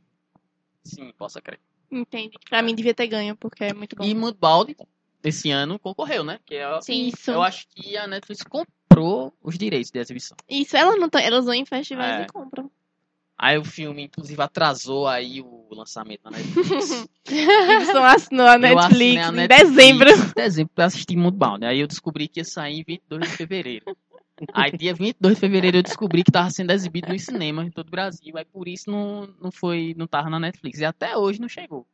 Sim, posso crer. Entende? Pra mim devia ter ganho, porque é muito bom. E Mudbound, esse ano, concorreu, né? Que é, Sim. Isso. eu acho que a Netflix comprou os direitos de exibição. Isso, elas não tão, elas vão em festivais É. e compram. Aí o filme, inclusive, atrasou aí o lançamento na Netflix. Gibson assinou a Eu Netflix a em Netflix dezembro. Em dezembro pra assistir Mudbound. Aí eu descobri que ia sair em 22 de fevereiro. Aí dia 22 de fevereiro eu descobri que tava sendo exibido no cinema em todo o Brasil. Aí por isso não, não foi, não tava na Netflix. E até hoje não chegou.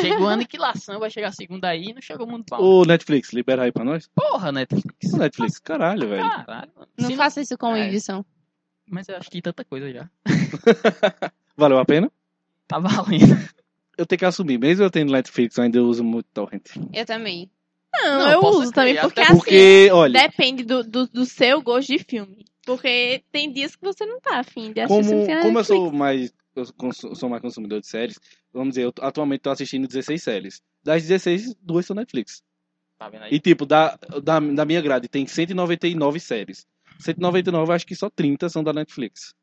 Chegou a aniquilação, vai chegar a segunda aí e não chegou Mudbound. Ô, Netflix, libera aí pra nós. Porra, Netflix. Ô, Netflix, caralho, velho. Caralho, mano. Não Se faça isso com É. Whindersson. Mas eu acho que tanta coisa já. Valeu a pena? Tá valendo. Eu tenho que assumir, mesmo eu tendo Netflix, eu ainda uso muito torrent. Eu também. Não, Não, eu uso crer, também, porque assim, Porque, olha, depende do, do, do seu gosto de filme. Porque tem dias que você não tá afim de assistir como, como eu sou mais eu sou mais consumidor de séries, vamos dizer, eu atualmente tô assistindo 16 séries. Das 16, duas são Netflix. Tá vendo aí? E tipo, da, da, da minha grade tem 199 séries. 199, eu acho que só 30 são da Netflix.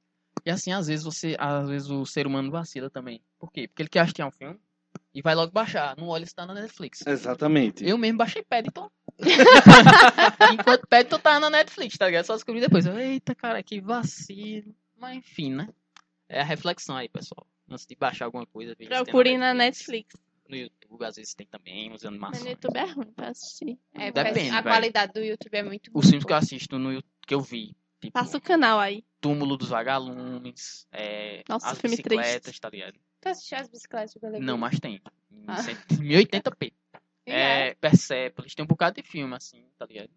E assim, às vezes você. Às vezes o ser humano vacila também. Por quê? Porque ele quer assistir um filme e vai logo baixar. Não olha se tá na Netflix. Exatamente. Eu mesmo baixei Paddington. Enquanto Paddington tá na Netflix, tá ligado? Só descobri depois. Eu, Eita, cara, que vacilo. Mas enfim, né? É a reflexão aí, pessoal. Antes de baixar alguma coisa, Procurem na Netflix. No YouTube, às vezes tem também Mas animações. no YouTube é ruim pra assistir. É, Depende, a velho. qualidade do YouTube é muito Os filmes que eu assisto no YouTube, que eu vi. Tipo, Passa o canal aí. Túmulo dos Vagalumes, é, Nossa, as filme bicicletas, triste. tá ligado? Tu assistiu as bicicletas de? Não, mas tem. Em Ah. 1080p. É. É, Persepolis, tem um bocado de filme, assim, tá ligado?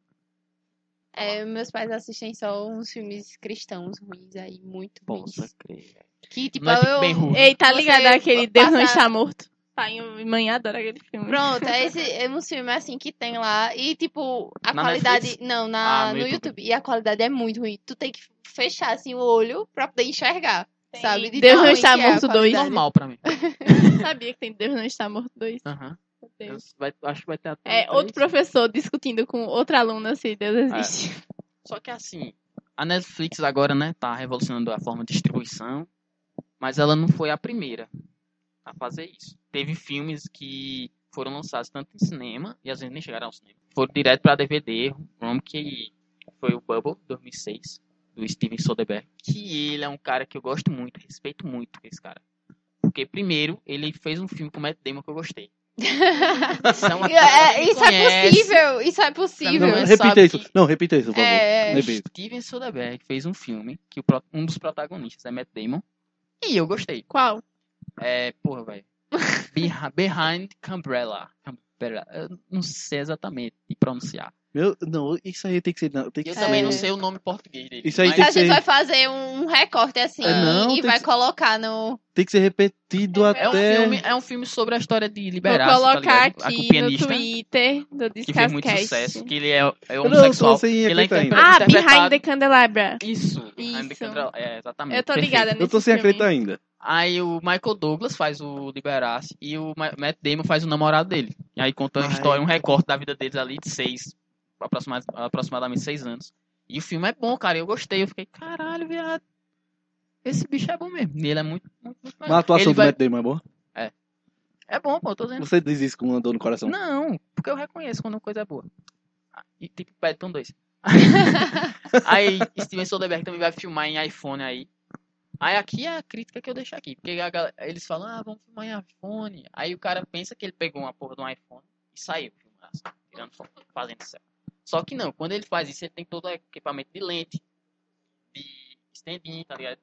É, meus pais assistem só uns filmes cristãos ruins aí, muito ruins. Possa crer. Que tipo, Não é tipo eu... Ben-Hur. Ei, tá Você ligado aquele Deus não está morto? Pai e mãe adoram aquele filme. Pronto, é esse é um filme assim que tem lá. E, tipo, a Na qualidade. Netflix? Não, na, Ah, no no YouTube. YouTube. E a qualidade é muito ruim. Tu tem que fechar assim o olho pra poder enxergar. Sabe? De Deus não está é morto dois. qualidade. Normal pra mim. Sabia que tem Deus não está morto dois. Aham. Meu Deus. Eu- vai- acho que vai ter até É, três. outro professor discutindo com outra aluna se Deus existe. Só que assim, a Netflix agora, né, tá revolucionando a forma de distribuição, mas ela não foi a primeira a fazer isso. Teve filmes que foram lançados tanto em cinema, e às vezes nem chegaram ao cinema. Foram direto pra DVD, um que foi o Bubble, 2006, do Steven Soderbergh, que ele é um cara que eu gosto muito, respeito muito esse cara. Porque, primeiro, ele fez um filme com o Matt Damon que eu gostei. Isso é, coisa É, isso é conhece. possível, isso é possível. Não, repita isso. que- Não, repita isso, por favor. É, é. Repita. Steven Soderbergh fez um filme que o pro- um dos protagonistas é Matt Damon. E eu gostei. Qual? É, porra, velho. Behi- Behind. Umbrella. Eu não sei exatamente de pronunciar. Meu, não, isso aí tem que ser. Não, tem que eu ser. também É. não sei o nome português dele. Isso aí mas tem A que gente ser- vai fazer um recorte assim É, não, e vai que- colocar no. Tem que ser repetido é um, até. filme, é um filme sobre a história de Vou Liberace, colocar tá aqui no Twitter do que fez muito sucesso, que ele é, é não homossexual. tô sem ele é acreditar ainda. interpre- Ah, Behind interpretado- the Candelabra. Isso, Behind the Isso. Candela- É, exatamente. Eu tô perfeito. ligada nesse Eu tô sem filme. acreditar ainda. Aí o Michael Douglas faz o Liberace e o Ma- Matt Damon faz o namorado dele. E aí conta a Ai. história, um recorte da vida deles ali de seis, aproxima- aproximadamente seis anos. E o filme é bom, cara. Eu gostei. Eu fiquei, caralho, viado. Esse bicho é bom mesmo. E ele é muito, muito, muito Mas a atuação Ele do vai- Matt Damon é boa? É bom, pô, eu tô dizendo. Você diz isso com uma dor no coração. Não, porque eu reconheço quando uma coisa é boa. E tipo, Paddington 2. aí Steven Soderbergh também vai filmar em iPhone aí. Aí aqui é a crítica que eu deixo aqui. Porque galera- eles falam, ah, vamos filmar em iPhone. Aí o cara pensa que ele pegou uma porra de um iPhone e saiu filmando, tirando foto, fazendo céu. Só que não, quando ele faz isso, ele tem todo o equipamento de lente, de stand tá ligado?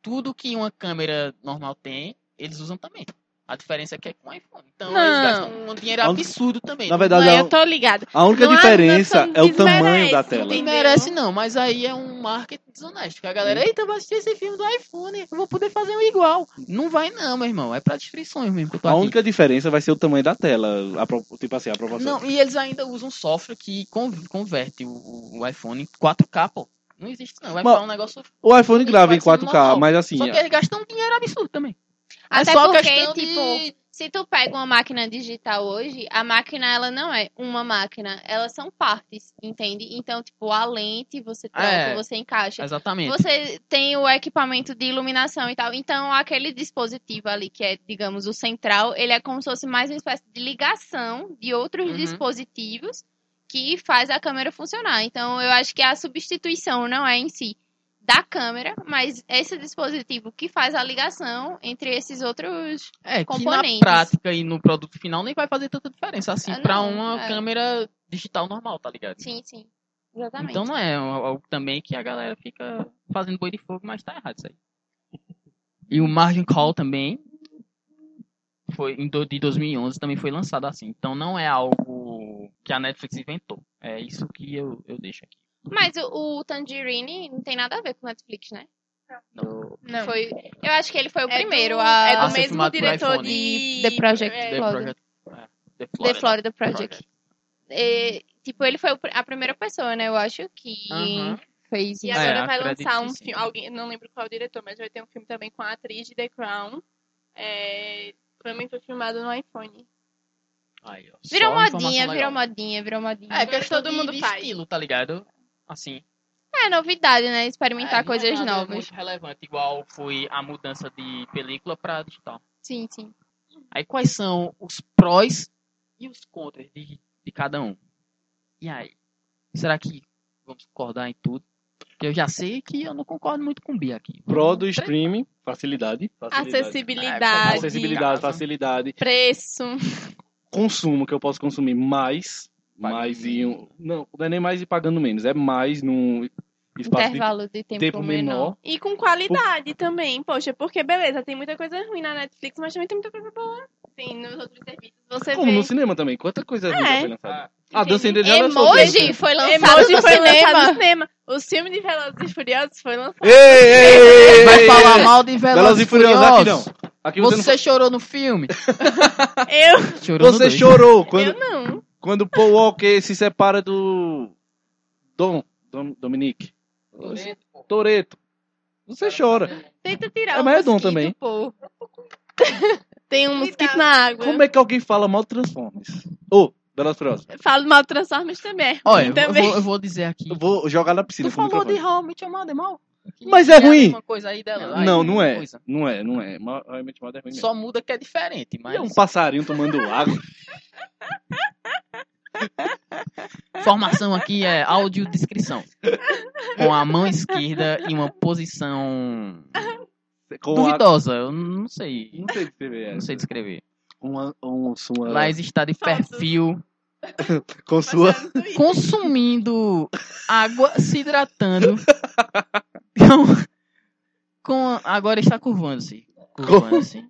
Tudo que uma câmera normal tem, eles usam também. A diferença é que é com iPhone. Então Não. eles gastam um dinheiro absurdo também. Na Não- verdade, Não, a, eu tô ligada. a única Não diferença é o tamanho da tela. não merece não, mas aí é um marketing desonesto. Que a galera, eita, vou assistir esse filme do iPhone, eu vou poder fazer um igual. Não vai não, meu irmão. É pra destruições mesmo que eu tô A aqui. única diferença vai ser o tamanho da tela. A, pro- tipo assim, a proporção. Não, e eles ainda usam software que con- converte o, o iPhone em 4K, pô. Não existe não. Vai Mas- ficar um negócio... O iPhone grava em Vai ser 4K, normal. mas assim. Só que eles gastam um dinheiro absurdo também. Até é só porque, questão de- tipo, se tu pega uma máquina digital hoje, a máquina ela não é uma máquina, elas são partes, entende? Então, tipo, a lente você troca, É. você encaixa. Exatamente. Você tem o equipamento de iluminação e tal. Então, aquele dispositivo ali, que é, digamos, o central, ele é como se fosse mais uma espécie de ligação de outros Uhum. dispositivos que faz a câmera funcionar. Então, eu acho que a substituição não é em si da câmera, mas esse dispositivo que faz a ligação entre esses outros. É, que componentes. na prática e no produto final nem vai fazer tanta diferença assim Ah, não, uma é. câmera digital normal, tá ligado? Sim, sim. Exatamente. Então não é algo também que a galera fica fazendo boi de fogo, mas tá errado isso aí. E o Margin Call também foi em do- de 2011 também foi lançado assim. Então não é algo que a Netflix inventou. É isso que eu, eu deixo aqui. Mas o, o Tangerine não tem nada a ver com Netflix, né? No- Não. Foi, eu acho que ele foi o É primeiro do, a. é do a ser mesmo diretor de The Project é, The Florida. Project, é, The The Florida. Florida Project. E, tipo, ele foi a primeira pessoa, né? Eu acho que Aham. fez E isso. É, agora vai acredito lançar que um filme, alguém, não lembro qual é o diretor, mas vai ter um filme também com a atriz de The Crown. É, também foi filmado no iPhone. Aí, ó, Virou modinha, virou modinha, virou modinha. É, questão Todo de, mundo faz. estilo, tá ligado? Assim. É novidade, né? Experimentar é, coisas é novas. muito relevante, igual foi a mudança de película pra digital. Sim, sim. Aí quais são os prós e os contras de, de cada um? E aí? Será que vamos concordar em tudo? Porque eu já sei que eu não concordo muito com o Bia aqui. Pro do streaming, facilidade. facilidade. Acessibilidade, Acessibilidade, facilidade. preço. Consumo, que eu posso consumir mais. Mais em um. Não, não é nem mais e pagando menos. É mais num espaço de Intervalo de tempo, tempo menor. menor. E com qualidade também, poxa, porque beleza, tem muita coisa ruim na Netflix, mas também tem muita coisa boa. Sim, nos outros serviços você Como vê. no cinema também. Quanta coisa ruim É. já foi lançada. A dança já lançou. Emoji foi lançado Emoji no foi lançado no cinema. cinema. O filme de Velozes e Furiosos foi lançado. Ei, ei, ei, Vai ei, falar ei. mal de Velozes Velozes e e Furiosos aqui não. Furiosos? Aqui você, Você chorou no filme? Eu, não... Chorou você chorou quando, eu não. Quando Paul Walker se separa do Dom, Dom Dominique Toreto. Você chora. Tenta tirar É, o mas é dom também. pô. Tem um mosquito Cuidado. na água. Como é que alguém fala mal de Transformers? Ô, Velozes e Furiosos. Falo mal de Transformers também. é Olha, eu também. vou, eu vou dizer aqui. Eu vou jogar na piscina Tu o falou de microfone. How I Met Your Mother mal. Mas é a ruim. mesma coisa aí dela. Aí, Não, não mesma é. coisa. Não é, não é. Realmente é ruim mesmo. Só muda que é diferente, E mas é um passarinho tomando água. informação aqui é audiodescrição. Com a mão esquerda em uma posição Com a... duvidosa. Eu não sei. Não sei descrever. Não sei descrever. Uma, um, sua... Mas está de perfil, Com sua... consumindo água, se hidratando. Com, com- agora está curvando-se. Curvando-se.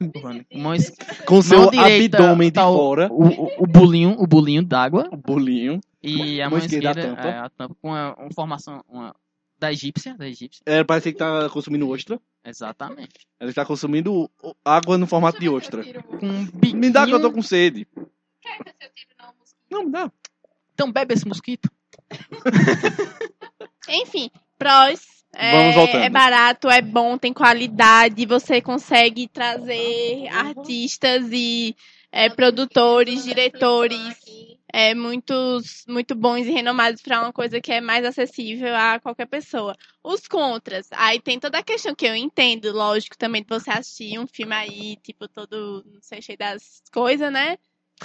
Curvando. Mão es- Com seu direita abdômen de tá o- fora. O, o, o bolinho, o bolinho d'água. O bolinho. E a Mão mão esquerda, a esquerda, tampa. é, a tampa com a, uma formação uma, da egípcia, da egípcia. É, parece que tá consumindo ostra. Exatamente. Ela está consumindo água no formato de ostra. Com um biquinho. Me dá que eu tô com sede. Quer que eu tire não, mosquito? Não, me dá. Então bebe esse mosquito. Enfim, prós. É, Vamos voltando. é barato, é bom, tem qualidade, você consegue trazer artistas e é, produtores, diretores é, muitos, muito bons e renomados para uma coisa que é mais acessível a qualquer pessoa. Os contras, aí tem toda a questão que eu entendo, lógico, também de você assistir um filme aí, tipo, todo, não sei, cheio das coisas, né?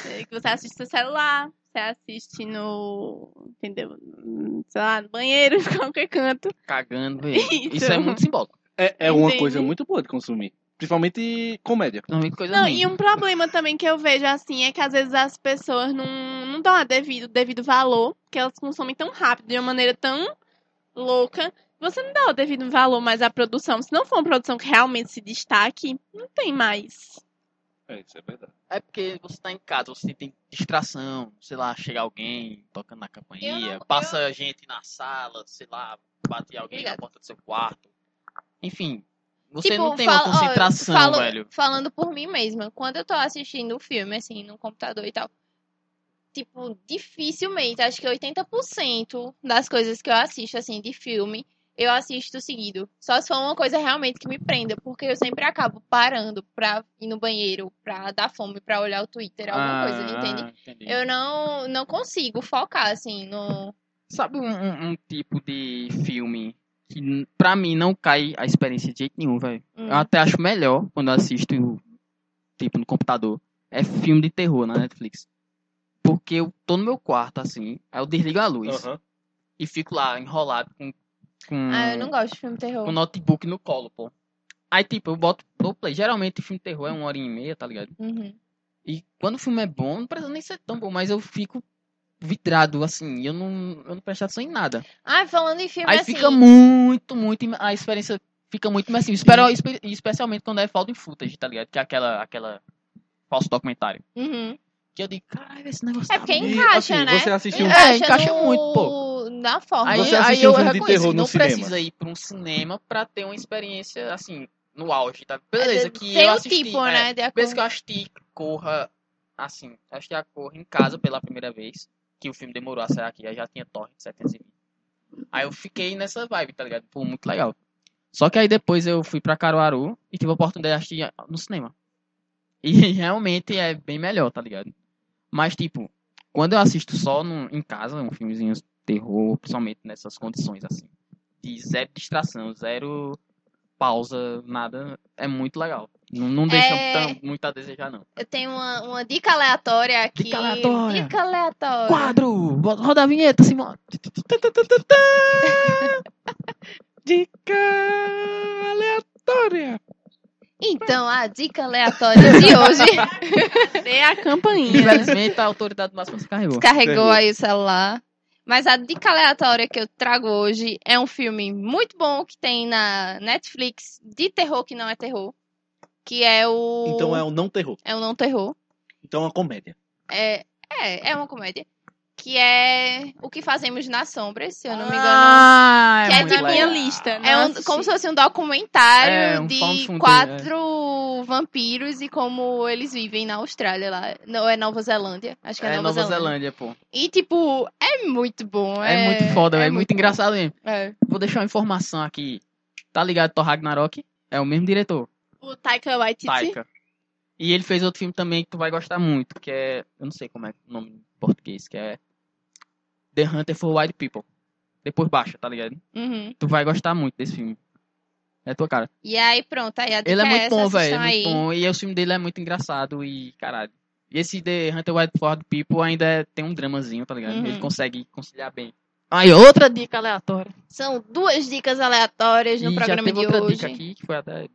É, Que você assiste no seu celular, você assiste no, entendeu? Sei lá, no banheiro, em qualquer canto. Cagando. velho. Isso. Isso é muito simbólico. É, é uma coisa muito boa de consumir. Principalmente comédia. Não coisa Não, ruim. e um problema também que eu vejo assim é que às vezes as pessoas não, não dão a devido, devido valor, que elas consomem tão rápido, de uma maneira tão louca. Você não dá o devido valor mais à produção. Se não for uma produção que realmente se destaque, não tem mais. É, isso é verdade. É porque você tá em casa, você tem distração, sei lá, chega alguém tocando na Eu campainha, não- passa gente na sala, sei lá, bate alguém Obrigada. na porta do seu quarto. Enfim, você Tipo, não tem fala- uma ó, concentração, falo- velho. Falando por mim mesma, quando eu tô assistindo o filme, assim, no computador e tal, tipo, dificilmente, acho que 80% das coisas que eu assisto, assim, de filme, eu assisto seguido. Só se for uma coisa realmente que me prenda, porque eu sempre acabo parando pra ir no banheiro, pra dar fome, pra olhar o Twitter, alguma coisa, entende? Ah, entendi. Eu não, não consigo focar, assim, no... Sabe um, um- um tipo de filme que pra mim não cai a experiência de jeito nenhum, velho? Hum. Eu até acho melhor quando eu assisto, tipo, no computador. É filme de terror na Netflix. Porque eu tô no meu quarto, assim, aí eu desligo a luz e fico lá enrolado com, com, Ah, eu não gosto de filme terror. com notebook no colo, pô. Aí, tipo, eu boto no play. Geralmente filme terror é uma hora e meia, tá ligado? Uhum. E quando o filme é bom, não precisa nem ser tão bom, mas eu fico vidrado, assim, e eu não, eu não presto atenção em nada. Ah, falando em filme Aí assim... fica muito, muito. A experiência fica muito imersiva. Espero, espe- especialmente quando é found in footage, tá ligado? Que é aquela, aquela falso documentário. Uhum. Que eu digo, caralho, esse negócio É tá porque. E, encaixa, assim, né? você assistiu um- É, encaixa no- muito, pô. Na forma. Aí, Você aí assistiu eu um de reconheço que não cinema? precisa ir pra um cinema pra ter uma experiência, assim, no auge, tá? Beleza, que Tem eu o assisti. tipo, é, né? De Vez acordo. que eu assisti Corra, assim, assisti a Corra em casa pela primeira vez, que o filme demorou a sair aqui, aí já tinha torrent 720. Aí eu fiquei nessa vibe, tá ligado? Pô, muito legal. Só que aí depois eu fui pra Caruaru e tive a oportunidade de assistir no cinema. E realmente é bem melhor, tá ligado? Mas, tipo, quando eu assisto só no, em casa, um filmezinho de terror, principalmente nessas condições, assim, de zero distração, zero pausa, nada, é muito legal. Não, não deixa É. tão- muito a desejar, não. Eu tenho uma, uma dica aleatória aqui. Dica aleatória. Dica aleatória. Quadro! Roda a vinheta, Simone! Dica aleatória. Então, a dica aleatória de hoje Dê a campainha. Infelizmente, a autoridade máxima se carregou. descarregou Ferrou. aí o celular. Mas a dica aleatória que eu trago hoje é um filme muito bom que tem na Netflix de terror que não é terror. Que é o. Então é um não terror. É o não terror. Então é uma comédia. É, é, é uma comédia. Que é O que Fazemos nas Sombras, se eu não me engano. Ah, Que é muito tipo legal. minha lista. É não um- assisti. como se fosse um documentário É, um de footage, quatro vampiros e como eles vivem na Austrália lá. Não, é Nova Zelândia. Acho que é, É Nova, Nova Zelândia. Zelândia, pô. E, tipo, é muito bom. É, muito foda, é é muito bom. engraçado mesmo. É. Vou deixar uma informação aqui. Tá ligado Thor Ragnarok? É o mesmo diretor, O Taika Waititi. Taika. E ele fez outro filme também que tu vai gostar muito, que é... Eu não sei como é o nome em português, que é... The Hunter for White People. Depois baixa, tá ligado? Uhum. Tu vai gostar muito desse filme. É tua cara. E aí, pronto. Aí a dica Ele é muito essa, bom, velho. É muito bom. E o filme dele é muito engraçado e, caralho. E esse The Hunter White for White People ainda é- tem um dramazinho, tá ligado? Uhum. Ele consegue conciliar bem. Aí, outra dica aleatória. São duas dicas aleatórias no e já programa teve de outra hoje. dica aqui, que foi até...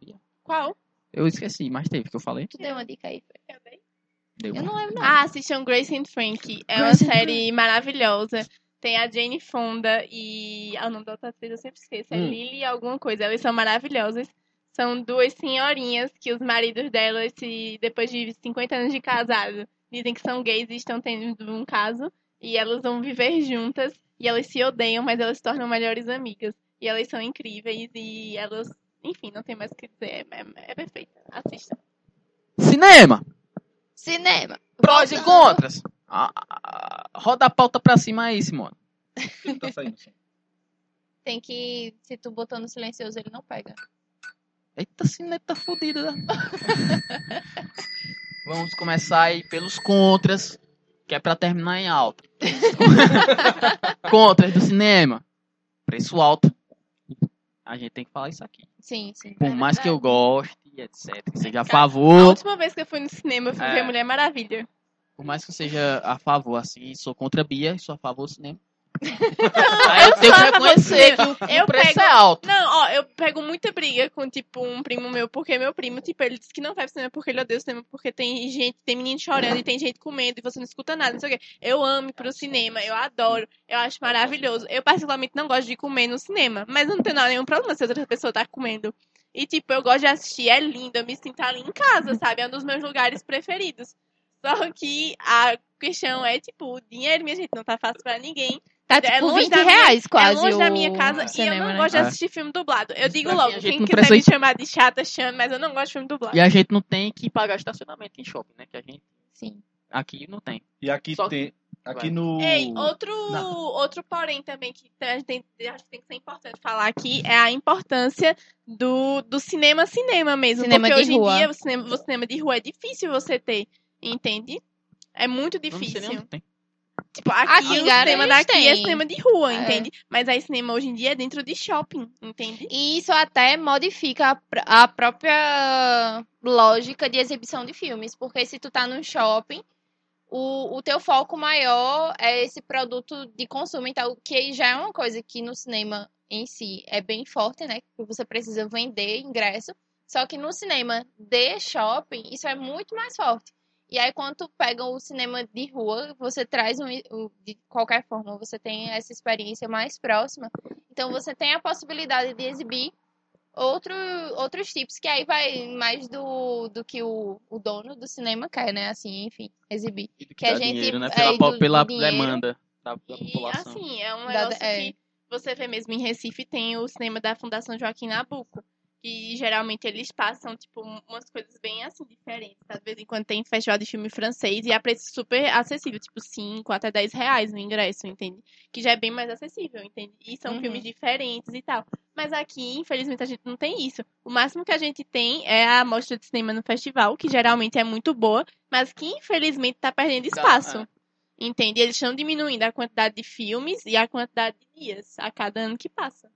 Qual? Eu esqueci, mas teve, que eu falei. Tu deu uma dica aí. Deu. Eu não lembro, não. Ah, assistam Grace and Frank. É uma Grace and série maravilhosa. Tem a Jane Fonda e. Ah, o nome da outra atriz eu sempre esqueço. É Hum. Lily alguma coisa. Elas são maravilhosas. São duas senhorinhas que os maridos delas, se, depois de 50 anos de casado, dizem que são gays e estão tendo um caso. E elas vão viver juntas. E elas se odeiam, mas elas se tornam melhores amigas. E elas são incríveis. E elas. Enfim, não tem mais o que dizer. É, é, é perfeita. Assista. Cinema! Cinema. Prós e Voltando. contras! Ah, ah, roda a pauta pra cima aí, Simone. Tá saindo. Tem que. Se tu botou no silencioso, ele não pega. Eita, cineta tá fodida. né? Vamos começar aí pelos contras, que é pra terminar em alta. contras do cinema. Preço alto. A gente tem que falar isso aqui. Sim, sim. Por mais que eu goste, etc. Que seja a A favor. última vez que eu fui no cinema, eu fui É. ver Mulher Maravilha. Por mais que eu seja a favor, assim, sou contra a Bia sou a favor do cinema. Aí eu tenho que a reconhecer que o, Eu o preço pego- é alto. Não, ó, eu pego muita briga com, tipo, um primo meu, porque meu primo, tipo, ele disse que não vai pro cinema porque ele odeia o cinema, porque tem gente, tem menino chorando e tem gente comendo e você não escuta nada, não sei o quê. Eu amo ir pro cinema, eu adoro, eu acho maravilhoso. Eu, particularmente, não gosto de comer no cinema, mas não tem nada, nenhum problema se outra pessoa tá comendo. E, tipo, eu gosto de assistir, é lindo, eu me sinto ali em casa, sabe? É um dos meus lugares preferidos. Só que a questão é, tipo, o dinheiro, minha gente, não tá fácil pra ninguém. Tá É tipo longe 20 da minha- reais quase. é longe da o minha casa e cinema, eu não né? gosto de É. assistir filme dublado. Eu digo Assim, logo, a gente quem quiser precisa- me chamar de chata, chame, mas eu não gosto de filme dublado. E a gente não tem que pagar estacionamento em shopping, né? Que a gente Sim. aqui não tem. E aqui Só- tem. Aqui no. Ei, outro, Não. outro porém também que a gente tem, acho que tem que ser importante falar aqui é a importância do, do cinema cinema mesmo. Cinema porque de hoje rua. em dia o cinema, o cinema de rua é difícil você ter, entende? É muito Não difícil. tem. Tipo, aqui, Aqui o cinema daqui é tem. cinema de rua, É. entende? Mas aí cinema hoje em dia é dentro de shopping, entende? E isso até modifica a pr- a própria lógica de exibição de filmes. Porque se tu tá num shopping, o, o teu foco maior é esse produto de consumo. Então, que já é uma coisa que no cinema em si é bem forte, né? Que você precisa vender ingresso. Só que no cinema de shopping, isso é muito mais forte. E aí, quando tu pega o cinema de rua, você traz um, o- de qualquer forma, você tem essa experiência mais próxima. Então, você tem a possibilidade de exibir outro, outros tipos, que aí vai mais do, do que o, o dono do cinema quer, né? Assim, enfim, exibir. E do Que a gente- dinheiro, né? é, Pela, do- pela dinheiro. demanda da, da E população. assim, é um Da- negócio é. que você vê mesmo em Recife, tem o cinema da Fundação Joaquim Nabuco. Que geralmente eles passam, tipo, umas coisas bem assim, diferentes. tá? De vez em quando tem festival de filme francês e a preço super acessível, tipo 5 até 10 reais no ingresso, entende? Que já é bem mais acessível, entende? E são Uhum. filmes diferentes e tal. Mas aqui, infelizmente, a gente não tem isso. O máximo que a gente tem é a mostra de cinema no festival, que geralmente é muito boa, mas que infelizmente tá perdendo espaço. é. Entende? Eles estão diminuindo a quantidade de filmes e a quantidade de dias a cada ano que passa.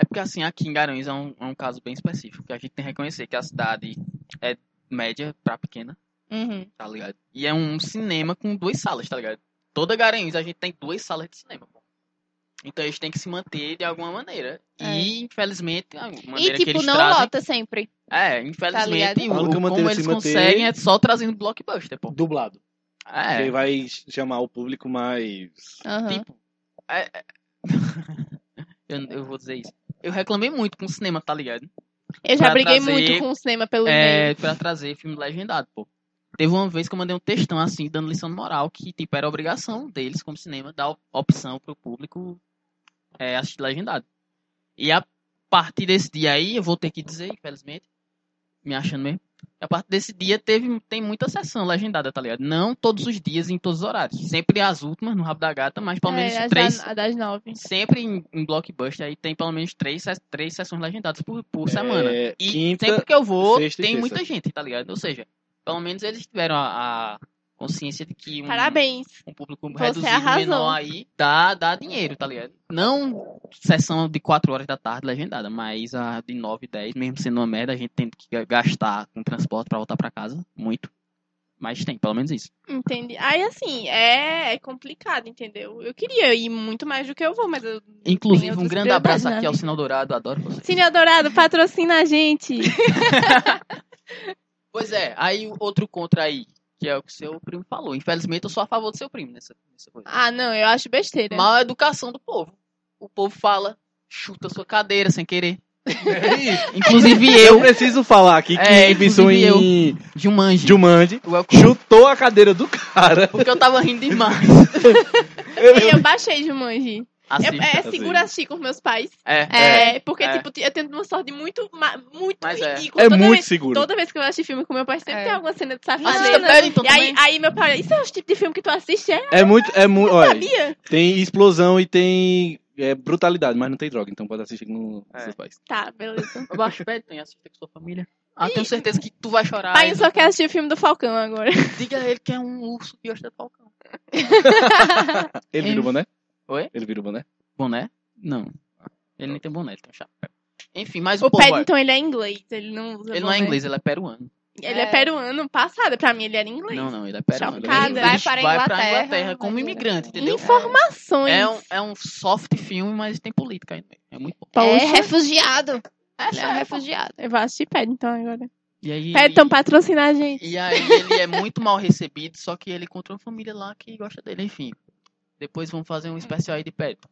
É porque assim, aqui em Garanhuns é um, é um caso bem específico, que a gente tem que reconhecer que a cidade é média pra pequena, Uhum. tá ligado? E é um cinema com duas salas, tá ligado? Toda Garanhuns a gente tem duas salas de cinema, pô. Então eles têm que se manter de alguma maneira. E, infelizmente, a E, maneira que tipo, eles não trazem... lota sempre. É, infelizmente, ligado? o, A única como eles conseguem é só trazendo blockbuster, pô. Dublado. É, Que vai chamar o público mais. Aham. tipo... é- é- eu, eu vou dizer isso. Eu reclamei muito com o cinema, tá ligado? Eu já Pra briguei trazer- muito com o cinema pelo É, meio. pra trazer filme legendado, pô. teve uma vez que eu mandei um textão assim, dando lição de moral, que tipo, era obrigação deles, como cinema, dar op- opção pro público é, assistir legendado. E a partir desse dia aí, eu vou ter que dizer, infelizmente, me achando mesmo, a partir desse dia teve, tem muita sessão legendada, tá ligado? Não todos os dias, em todos os horários. Sempre as últimas, no rabo da gata, mas pelo menos É, as três. a das nove. Sempre em, em blockbuster aí tem pelo menos três, três sessões legendadas por, por semana. É, E quinta, sempre que eu vou, tem muita gente, tá ligado? Ou seja, pelo menos eles tiveram a, a consciência de que um, Parabéns. um público Você reduzido arrasou. menor aí dá, dá dinheiro, tá ligado? Não sessão de 4 horas da tarde legendada, mas a de 9 e 10, mesmo sendo uma merda, a gente tem que gastar com transporte pra voltar pra casa, muito. Mas tem, pelo menos isso. Entendi. Aí, assim, é, é complicado, entendeu? Eu queria ir muito mais do que eu vou, mas eu. Inclusive, um grande abraço aqui ao. Sinal Dourado, adoro você. Cine Dourado, patrocina a gente. Pois é, aí o outro contra aí, que é o que seu primo falou. Infelizmente, eu sou a favor do seu primo nessa, nessa coisa. ah, não, eu acho besteira. Mal educação do povo. O povo fala, chuta sua cadeira sem querer. É. Inclusive Eu eu, preciso falar aqui que É, inclusive em Jumanji. Jumanji Eu- chutou a cadeira do cara. Porque eu tava rindo demais. E eu baixei Jumanji. Eu, Assista. é seguro assistir com meus pais. É, É, porque, é. tipo, eu tenho uma sorte muito, muito Mas é. ridícula. É toda muito vez, seguro. Toda vez que eu assisto filme com meu pai, sempre É. tem alguma cena de Assista safadeza. Paddington E aí, aí meu pai, isso é o tipo de filme que tu assiste? É? É muito, é muito, olha, Sabia? tem explosão e tem é, brutalidade, mas não tem droga, então pode assistir com É. seus pais. Tá, beleza. Eu baixo pé, tem assista com sua família. Ah, tenho certeza que tu vai chorar. Pai só quer assistir o filme do Falcão agora. Diga a ele que é um urso que gosta de falcão. Ele vira o boné? Oi? Ele vira o boné? Boné? Não. Ele nem tem boné, ele tem um chapéu. Enfim, mas o, O povo... Paddington, ele é inglês. Ele não usa Ele não é boné. inglês, ele é peruano. Ele é, É. peruano. Passada, pra mim ele era inglês. Não, não, ele é peruano. Chocada. Ele, Vai ele para a vai pra Inglaterra, Inglaterra como vai- imigrante, entendeu? Informações. É um, é um soft filme, mas tem política meio. É muito bom. É refugiado. É, Ele é refugiado. Eu vou assistir Paddington agora. E aí, Paddington patrocina a gente. e aí ele é muito mal recebido, só que ele encontrou uma família lá que gosta dele, enfim. Depois vamos fazer um especial aí de Paddington.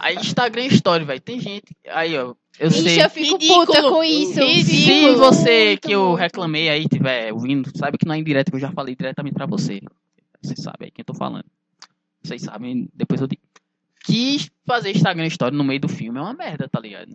aí Instagram Story, velho. Tem gente. Aí, ó. Eu sei. Ixi, eu fico Ridículo. puta com isso. Se Ridículo. você Muito, que eu muito. reclamei aí tiver ouvindo, sabe que não é indireto, que eu já falei diretamente pra você. Você sabe aí quem eu tô falando. Vocês sabem, depois eu digo. Quis fazer Instagram Story no meio do filme é uma merda, tá ligado?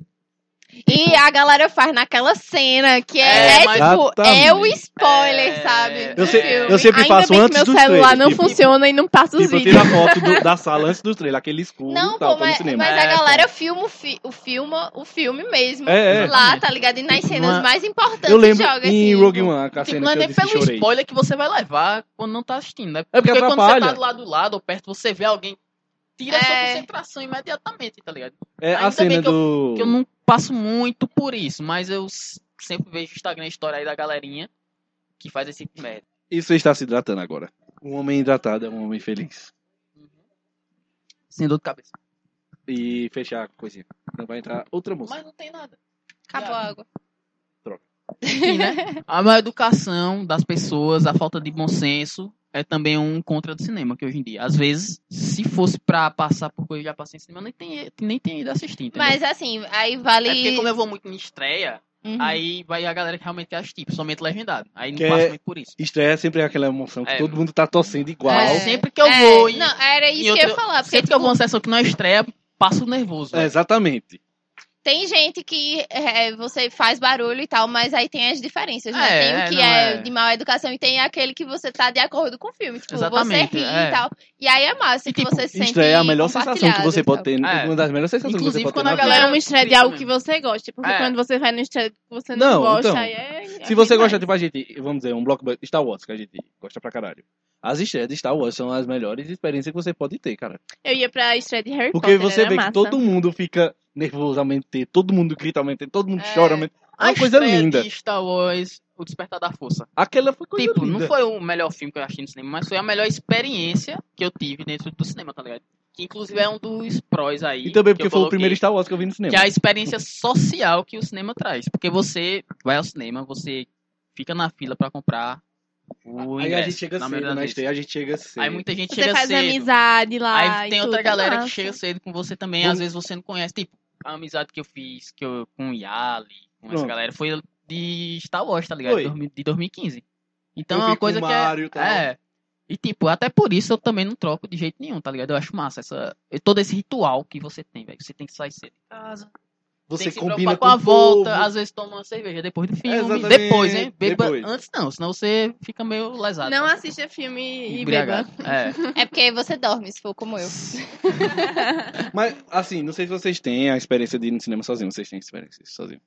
E a galera faz naquela cena que é, É, é, tipo, é o spoiler, É. sabe? Eu, do filme. eu sempre Ainda faço antes que meu celular trailers. não tipo, funciona e não passa os Tipo, eu vídeos. tiro a foto do- da sala antes dos trailers, aquele escuro Não, tal, pô, no mas, mas É, a galera filma o, fi, o, filma, o filme mesmo. É, é. Lá, tá ligado? E nas cenas Uma- mais importantes Eu lembro joga em assim. Rogue One, a Tipo, cena não é que eu disse pelo chorei. spoiler que você vai levar quando não tá assistindo, né? É porque quando você tá do lado do lado ou perto, você vê alguém, tira a sua É. concentração imediatamente, tá ligado? É a Ainda cena bem que eu- do... Que eu não passo muito por isso, mas eu sempre vejo Instagram Story aí da galerinha que faz esse tipo de merda. Isso está se hidratando agora. Um homem hidratado é um homem feliz. Sem dor de cabeça. E fechar a coisinha. Não vai entrar outra moça. Mas não tem nada. Acabou a água. Enfim, né? A má educação das pessoas, a falta de bom senso é também um contra do cinema que hoje em dia. Às vezes, se fosse pra passar por coisa que já passei em cinema, eu nem tem, nem tem ido assistir, entendeu? Mas assim, aí vale. É porque como eu vou muito em estreia, Uhum. aí vai a galera que realmente quer assistir, somente legendado. Aí não Que passo é- muito por isso. Estreia sempre é aquela emoção que É. todo mundo tá torcendo igual. Mas É. sempre que eu É, vou em, Não, era isso em que eu outra- ia falar. Porque, sempre que eu tipo, vou numa sessão que não é estreia, passo nervoso. É, velho. exatamente. Tem gente que é, você faz barulho e tal, mas aí tem as diferenças, né? É, tem o é, que é, é. de má educação e tem aquele que você tá de acordo com o filme. Tipo, Exatamente, você ri é. e tal. E aí é massa, E, que tipo, você se sente Estreia é a melhor sensação que você pode tal. ter. É. Uma das melhores sensações Inclusive, que você pode quando ter a na galera- vida. Não é uma estreia de algo que você gosta. Porque É. quando você vai no estreia que você não, Não, gosta, então, aí é. Se é você gosta, mais. tipo, a gente, vamos dizer, um blockbuster Star Wars, que a gente gosta pra caralho. As estreias de Star Wars são as melhores experiências que você pode ter, cara. Eu ia pra estreia de Harry Porque Potter. você era vê massa. que todo mundo fica nervoso ao mesmo tempo, todo mundo grita ao mesmo tempo, todo mundo É. chora ao mesmo tempo. É A uma coisa estreia linda. de Star Wars, O Despertar da Força. Aquela foi coisa Tipo, linda. não foi o melhor filme que eu achei no cinema, mas foi a melhor experiência que eu tive dentro do cinema, tá ligado? Que inclusive é um dos prós aí. E também que porque foi o coloquei, primeiro Star Wars que eu vi no cinema. Que é a experiência social que o cinema traz. Porque você vai ao cinema, você fica na fila pra comprar o Aí ingresso. a gente chega cedo estreia, a gente chega cedo. Aí muita gente Você chega faz cedo. amizade lá. Aí tem outra galera que massa. chega cedo com você também, às vezes você não conhece. Tipo, a amizade que eu fiz que eu, com o Yali, com essa Pronto. galera, foi de Star Wars, tá ligado? Foi. De 2000 De 2015. Então Eu é uma coisa que Mario é, é. E tipo, até por isso eu também não troco de jeito nenhum, tá ligado? Eu acho massa essa todo esse ritual que você tem, velho. Você tem que sair cedo de casa. Você tem que se combina com, com a o volta, povo. às vezes toma uma cerveja depois do filme. Exatamente, Depois, hein? Beba depois. antes não, senão você fica meio lesado. Não tá? assista filme e beba. É. É porque você dorme, se for como eu. Mas, assim, não sei se vocês têm a experiência de ir no cinema sozinho. Vocês têm experiência sozinho.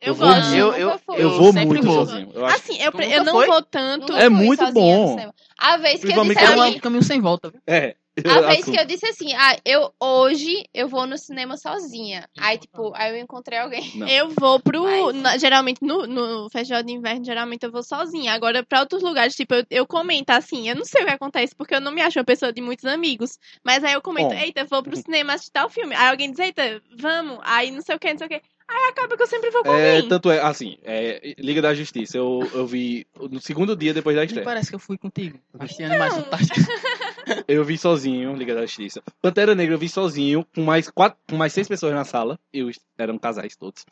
Eu, Eu vou gosto. Eu- eu-. Eu, Eu vou muito vou. sozinho. Eu Assim, eu, eu não foi? vou tanto. É muito bom. A vez que eu disse É um caminho sem volta? É. A vez que eu disse assim, ah, eu hoje eu vou no cinema sozinha. Aí, tipo, aí eu encontrei alguém. Não. Eu vou pro. Mas- na- geralmente no, no festival de inverno, geralmente eu vou sozinha. Agora, pra outros lugares, tipo, eu, eu comento assim, eu não sei o que acontece, porque eu não me acho uma pessoa de muitos amigos. Mas aí eu comento, Bom. eita, vou pro cinema assistir tal filme. Aí alguém diz, eita, vamos. Aí não sei o que, não sei o que. Aí acaba que eu sempre vou com É, alguém. tanto é, assim, é, Liga da Justiça, eu, eu vi no segundo dia depois da estreia. parece que eu fui contigo. Assisti Animais Fantásticos. Eu vi sozinho, Liga da Justiça. Pantera Negra eu vi sozinho, com mais quatro, com mais seis pessoas na sala. Eu eram casais todos.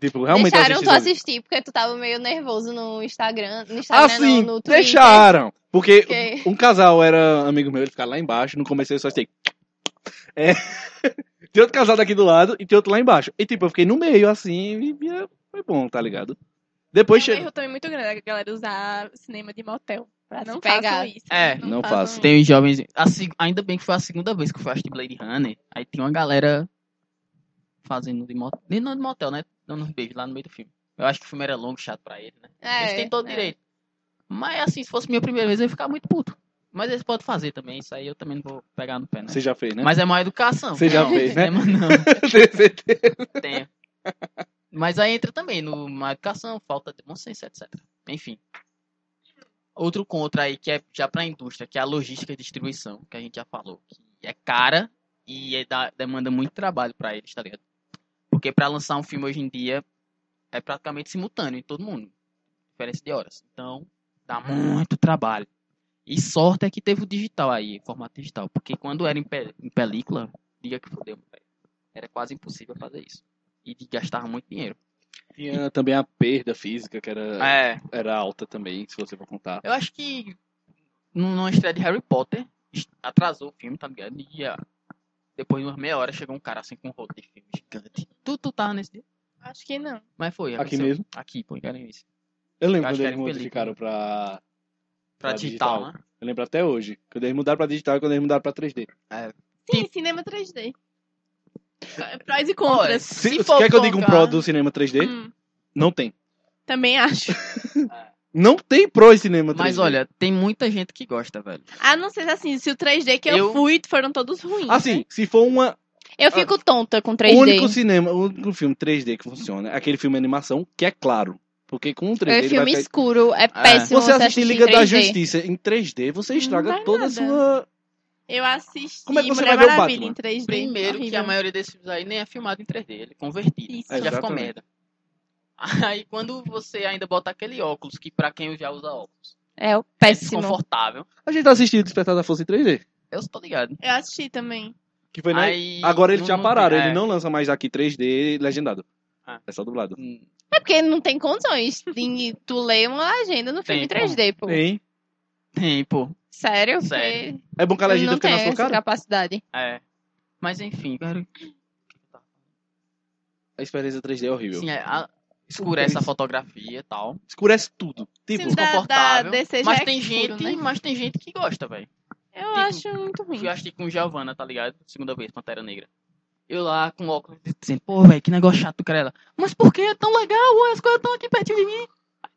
Tipo, realmente eu Deixaram assisti tu assistir, porque tu tava meio nervoso no Instagram. No Ah, Instagram, sim, não, no Twitter. deixaram. Porque Porque- um casal era amigo meu, ele ficava lá embaixo. No começo eu só. É. tem outro casal daqui do lado e tem outro lá embaixo. E tipo, eu fiquei no meio assim e e foi bom, tá ligado? Depois É um chegou. erro também muito grande a galera usar cinema de motel. Pra não pegar. isso. É, não façam faço. Tem os jovens. ainda bem que foi a segunda vez que eu fui assistir Blade Runner. Aí tem uma galera fazendo de motel. Nem não de motel, né? Dando uns beijos lá no meio do filme. Eu acho que o filme era longo, chato pra ele, né? É, eles têm todo é. direito. Mas assim, se fosse minha primeira vez, eu ia ficar muito puto. Mas eles podem fazer também, isso aí eu também não vou pegar no pé, né? Você já fez, né? Mas é uma educação. Você já fez, né? cinema Não, Tenho certeza. tenho. Mas aí entra também no má educação, falta de bom senso, etc. Enfim. Outro contra aí, que é já pra indústria, que é a logística e distribuição, que a gente já falou. Que é cara e é da- demanda muito trabalho pra eles, tá ligado? Porque pra lançar um filme hoje em dia é praticamente simultâneo em todo mundo. Diferença de horas. Então, dá muito trabalho. E sorte é que teve o digital aí, formato digital. Porque quando era em, pe- em película, diga que fodeu, velho. Era quase impossível fazer isso. E de- gastava muito dinheiro. Tinha também a perda física, que era, É. era alta também, se você for contar. Eu acho que num- numa estreia de Harry Potter, atrasou o filme, tá ligado? E ah, depois de umas meia hora chegou um cara assim com um rolo de filme gigante. Tu, tu tava nesse dia? Acho que não. Mas foi. Aqui aconteceu. mesmo? Aqui, pô, em Garanhuns. Eu lembro quando que eles modificaram pra. Pra Pra digital, digital. né? Eu lembro até hoje. Quando eles mudaram pra digital e quando eles mudaram pra 3D. Sim, cinema 3D. Prós e contras. Se, Se quer que eu diga um pro do cinema 3D? Hum, Não tem. também acho. Não tem pro em cinema 3D. Mas olha, tem muita gente que gosta, velho. A não ser assim, se o 3D que eu, Eu- fui foram todos ruins. Assim, né? se for uma. Eu fico tonta com O 3D. único cinema, o único filme 3D que funciona é aquele filme de animação que é claro. Porque com um 3D. É ele filme vai escuro, é péssimo Você assistir em Liga da 3D. Justiça em 3D, você estraga toda a nada. sua. Eu assisti Como é que você Mulher vai ver o Maravilha Batman? em 3D. Primeiro que a maioria desses filmes aí nem é filmado em 3D, ele é convertido. Isso. Aí já ficou merda. Aí quando você ainda bota aquele óculos, que pra quem já usa óculos, É o é péssimo. desconfortável, A gente assistiu Despertar da Força em 3D. eu estou ligado. Eu assisti também. Que foi na... Aí, Agora eles já pararam, tem- ele é. não lança mais aqui 3D legendado. Ah. É só dublado. Hum, É porque não tem condições de tu ler uma legenda no filme em Tem 3D, pô. Tem. Tem, pô. Sério? Sério. É bom que a eu legenda não fica na sua cara. capacidade. É. Mas enfim, cara. A experiência 3D é horrível. Sim, é, a- escurece a fotografia e tal. Escurece tudo. Tipo, Sim, Desconfortável. Mas é tem escuro, gente, né? mas tem gente que gosta, velho. Eu Tipo, acho muito ruim. Fui assistir com Giovanna, tá ligado? Segunda vez, Pantera Negra. Eu lá com óculos dizendo, pô, velho, que negócio chato cara. Ela, Mas por que é tão legal? Ué, As coisas estão aqui pertinho de mim.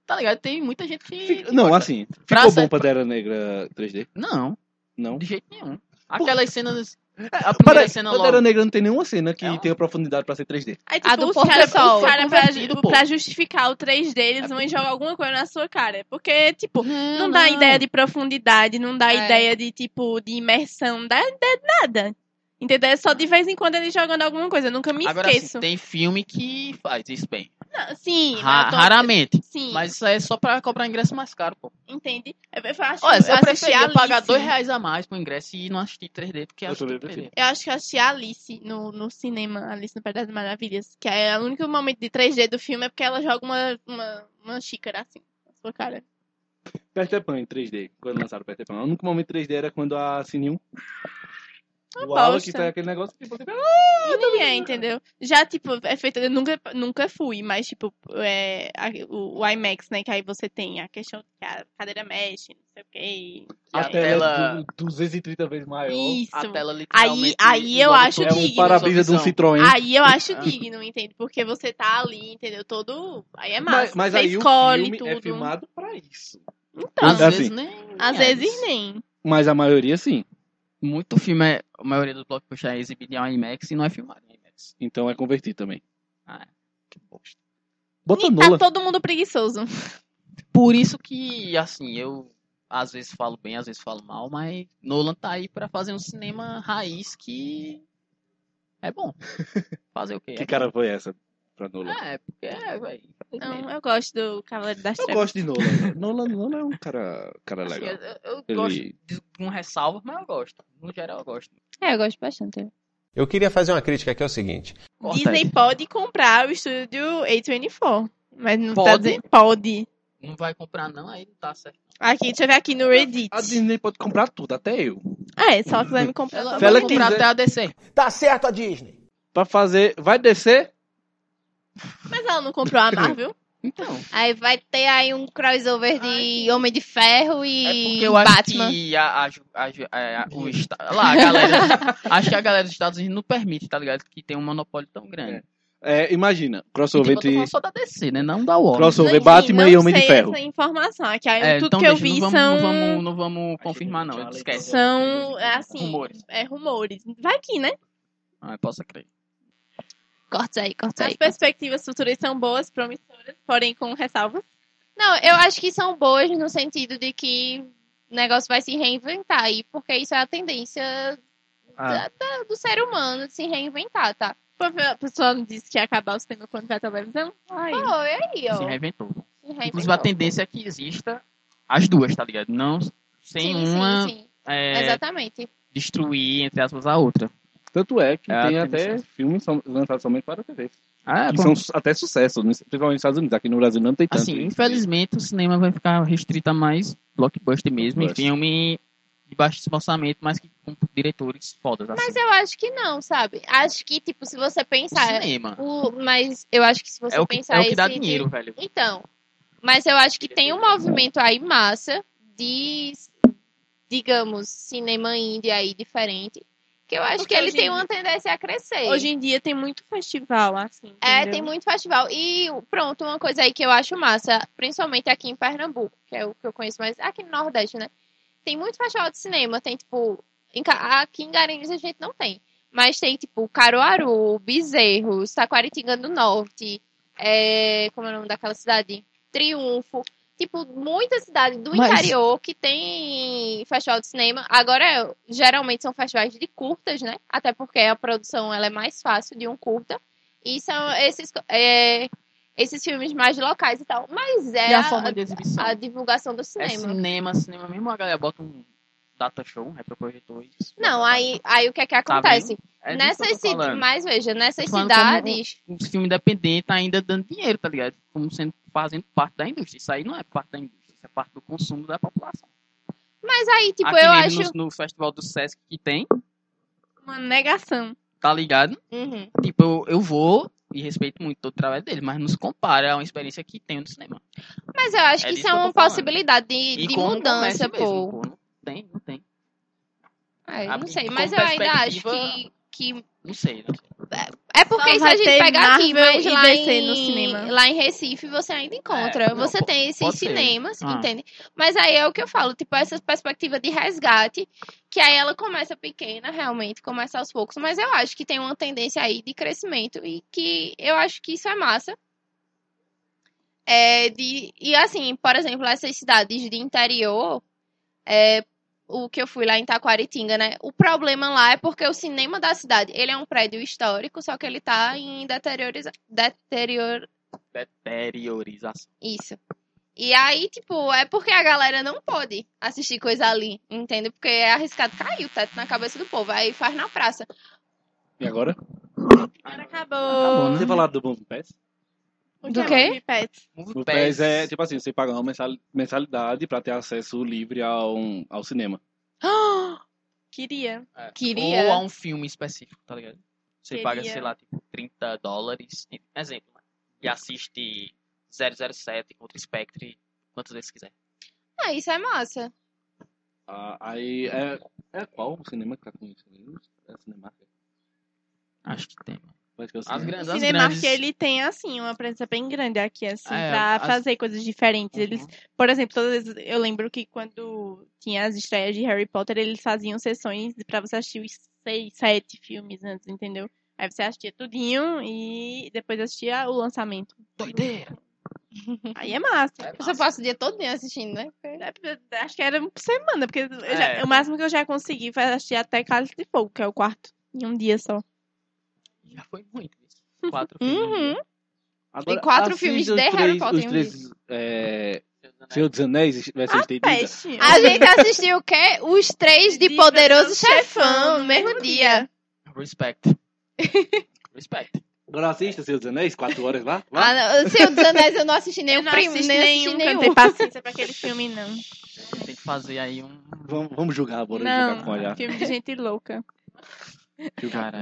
Tá ligado? Tem muita gente que. fica- que Não, gosta. assim, Pra ficou ser- bom Pantera Negra 3D? Não, Não. de jeito nenhum. Aquelas cenas. A primeira Peraí, cena Pantera logo. Negra não tem nenhuma cena que É tenha profundidade pra ser 3D. Aí, A tipo, do os pôr do cara, sol, os cara é pra, pra justificar o 3D, eles vão jogar alguma coisa na sua cara. Porque, tipo, não, Não, dá não. ideia de profundidade, não dá É. ideia de, tipo, de imersão, não dá ideia de nada. Entendeu? É só de vez em quando eles jogando alguma coisa. Eu nunca me Agora sim, esqueço. tem filme que faz isso bem. Não, sim, Ra- mas eu tô- raramente. Sim, Mas isso aí é só pra cobrar ingresso mais caro, pô. entende? Eu, eu acho, Olha, eu eu preferia Alice. pagar dois reais a mais pro ingresso e não assistir 3D, porque Eu acho que 3D. prefiro. Eu acho que eu assisti a Alice no, no cinema, Alice no País das Maravilhas. Que é o único momento de 3D do filme é porque ela joga uma, uma, uma xícara assim na sua cara. Peter Pan em 3D, quando lançaram Peter Pan. O único momento 3D era quando a Cine 1. O Alan que foi aquele negócio que você E nem é, entendeu? Já, tipo, é feito. Eu nunca, nunca fui, mas, tipo, é, a- o, o IMAX, né? Que aí você tem a questão que a cadeira mexe, não sei o quê. A, tela, tela- é du- 230 vezes maior. Isso. A tela Aí, literalmente. aí eu engloba acho. É um digno. para-brisa de um. Citroën. Aí eu acho digno, entende? Porque você tá ali, entendeu? Todo. Aí é massa. mas, mas você aí escolhe o filme tudo. é filmado pra isso. Então, Às É vezes assim. nem. às nem vezes é. nem. Mas a maioria sim. Muito filme, é, a maioria dos blockbusters é exibido em IMAX e não é filmado em IMAX. Então é convertido também. Que bosta. Bota E Nolan. tá todo mundo preguiçoso. Por isso que, assim, eu às vezes falo bem, às vezes falo mal, mas Nolan tá aí pra fazer um cinema raiz que é bom. Fazer o quê? Que É cara foi essa pra Nolan? bom. É, porque é. Não, eu gosto do Cavaleiro das Eu Trevas. gosto de Nolan. Nolan, Nolan é um cara, cara Assim, legal. eu, eu Ele- gosto de um ressalvo, mas eu gosto. No geral, eu gosto. É, eu gosto bastante. Eu queria fazer uma crítica aqui, é o seguinte. Disney pode comprar o estúdio A24. Mas não tá Pode? dizendo. Pode. Não vai comprar, não, aí não tá certo. Aqui, deixa eu ver aqui no Reddit. A Disney pode comprar tudo, até eu. É, se ela quiser me comprar. Ela tá vai comprar quiser. até a DC. Tá certo a Disney. Pra fazer. Vai descer? Mas ela não comprou a Marvel. Então. Aí vai ter aí um crossover de Homem de Ferro É e porque eu acho Batman. que a, a, a- a- o esta- lá, a galera. acho que a galera dos Estados Unidos não permite, tá ligado? Que tem um monopólio tão grande. É, imagina, E, crossover tipo, eu entre. só da DC, né? Não da Warner. Crossover Enfim, Batman e Homem de Ferro. essa informação. Aqui, aí, É, tudo então que eu deixa, vi não vamos, são. não vamos, não vamos confirmar, não. Esquece. São, é assim, Rumores. é rumores. Vai que, né? Ah, posso crer. Corta aí, corta As aí. perspectivas futuras são boas, promissoras, porém com ressalvas. Não, eu acho que são boas no sentido de que o negócio vai se reinventar aí, porque isso é a tendência Ah, da- da- do ser humano de se reinventar, tá? A pessoa não disse que ia acabar o cinema quando vai à televisão? Ai. Pô, e aí, ó. Se reinventou. Se reinventou. Inclusive, a tendência é que exista as duas, tá ligado? Não sem sim, uma sim, sim. é, Exatamente. destruir, entre aspas, a outra. Tanto é que É, tem até filmes lançados somente para a TV. Ah, que bom. são até sucesso, né? principalmente nos Estados Unidos. Aqui no Brasil não tem tanto. Assim, infelizmente o cinema vai ficar restrito a mais blockbuster mesmo, Blockbuster. e filme de baixo orçamento, mas que com diretores fodas, assim. Mas eu acho que não, sabe? Acho que, tipo, se você O pensar. cinema O, mas eu acho que se você é o que, pensar é o que dá esse- dinheiro, velho. Então, mas eu acho que tem um movimento aí massa de, digamos, cinema indie aí diferente. Que eu acho Porque que ele tem em uma tendência a crescer. Hoje em dia tem muito festival, assim. É, entendeu? tem muito festival. E pronto, uma coisa aí que eu acho massa, principalmente aqui em Pernambuco, que é o que eu conheço mais, aqui no Nordeste, né? Tem muito festival de cinema, tem tipo. em aqui em Garanhuns a gente não tem. Mas tem tipo Caruaru, Bezerros, Taquaritinga do Norte, é, como é o nome daquela cidade? Triunfo. Tipo, muita cidade do Mas- interior que tem festival de cinema. Agora, geralmente são festivais de curtas, né? Até porque a produção ela é mais fácil de um curta. E são esses, é, esses filmes mais locais e tal. Mas é E a a, forma de exibição? a divulgação do É cinema. cinema, cinema mesmo, a galera bota um data show, um retroprojetor e isso. Não, aí, aí o que é que acontece? É disso que eu nessas cidades, mas veja, nessas falando como cidades, Os filmes independentes tá ainda dando dinheiro, tá ligado? Como sendo fazendo parte da indústria. Isso aí não é parte da indústria, isso é parte do consumo da população. mas aí, tipo, Aqui eu mesmo acho. no, no festival do Sesc que tem, Uma negação. tá ligado? Uhum. Tipo, eu, eu vou e respeito muito todo o trabalho dele, mas não se compara a uma experiência que tem no cinema. Mas eu acho É que isso é uma possibilidade de, E de mudança, mesmo, pô. Não tem, não tem. É, A- não sei, mas eu ainda acho que, que Não sei, não sei. É porque Só se a gente pegar aqui, mas e lá em, cinema. lá em Recife você ainda encontra. É, não, você tem esses cinemas, Ah. entende? Mas aí é o que eu falo, tipo, essa perspectiva de resgate, que aí ela começa pequena, realmente, começa aos poucos, mas eu acho que tem uma tendência aí de crescimento e que eu acho que isso é massa. É de, e assim, por exemplo, essas cidades de interior, é, o que eu fui lá em Taquaritinga, né? O problema lá é porque o cinema da cidade, ele é um prédio histórico, só que ele tá em deterioriza... deterior... Deteriorização. Isso. E aí, tipo, é porque a galera não pode assistir coisa ali, entende? Porque é arriscado cair o teto na cabeça do povo, aí faz na praça. E agora? Agora acabou. Acabou, né? Você falado do Bom Pass? O Do que quê? é Movie Pass? Movie O Pass. PES é, tipo assim, você paga uma mensal- mensalidade pra ter acesso livre ao, ao cinema. Queria. É. Queria. Ou a um filme específico, tá ligado? Você Queria. paga, sei lá, tipo, 30 dólares, exemplo, né? e assiste 007 contra Spectre quantas vezes quiser. Ah, isso é massa. Ah, aí é, é qual o cinema que tá com isso? É Cinemark? Acho que tem. Parece que é o As cinema. grandes, O as Cinemark, grandes... ele tem, assim, uma presença bem grande aqui, assim, É, pra as- fazer coisas diferentes. Eles, Uhum. por exemplo, todas vezes, eu lembro que quando tinha as estreias de Harry Potter, eles faziam sessões pra você assistir os seis, sete filmes antes, entendeu? Aí você assistia tudinho e depois assistia o lançamento. Doideira! Aí é massa. É Você massa. passa o dia todo dia assistindo, né? É, Acho que era por semana, porque eu já- É. o máximo que eu já consegui foi assistir até Cálice de Fogo, que é o quarto, em um dia só. Já foi muito isso. Quatro filmes. Uhum. Agora, E quatro filmes os de Harry três- Potter Os em um três, é? Senhor dos Anéis, vai ser estendida. A gente assistiu o quê? Os três de De Poderoso Chefão no mesmo dia. Respect. Respect. Agora assista Senhor dos Anéis, quatro horas lá. Ah, lá. não, o Senhor dos Anéis eu não assisti nem Eu o não primo, assisti nem assisti nenhum, nenhum. não tenho paciência pra aquele filme, não. Tem que fazer aí um. Vamos, vamos julgar, bora jogar com Não, olhar. filme de gente louca.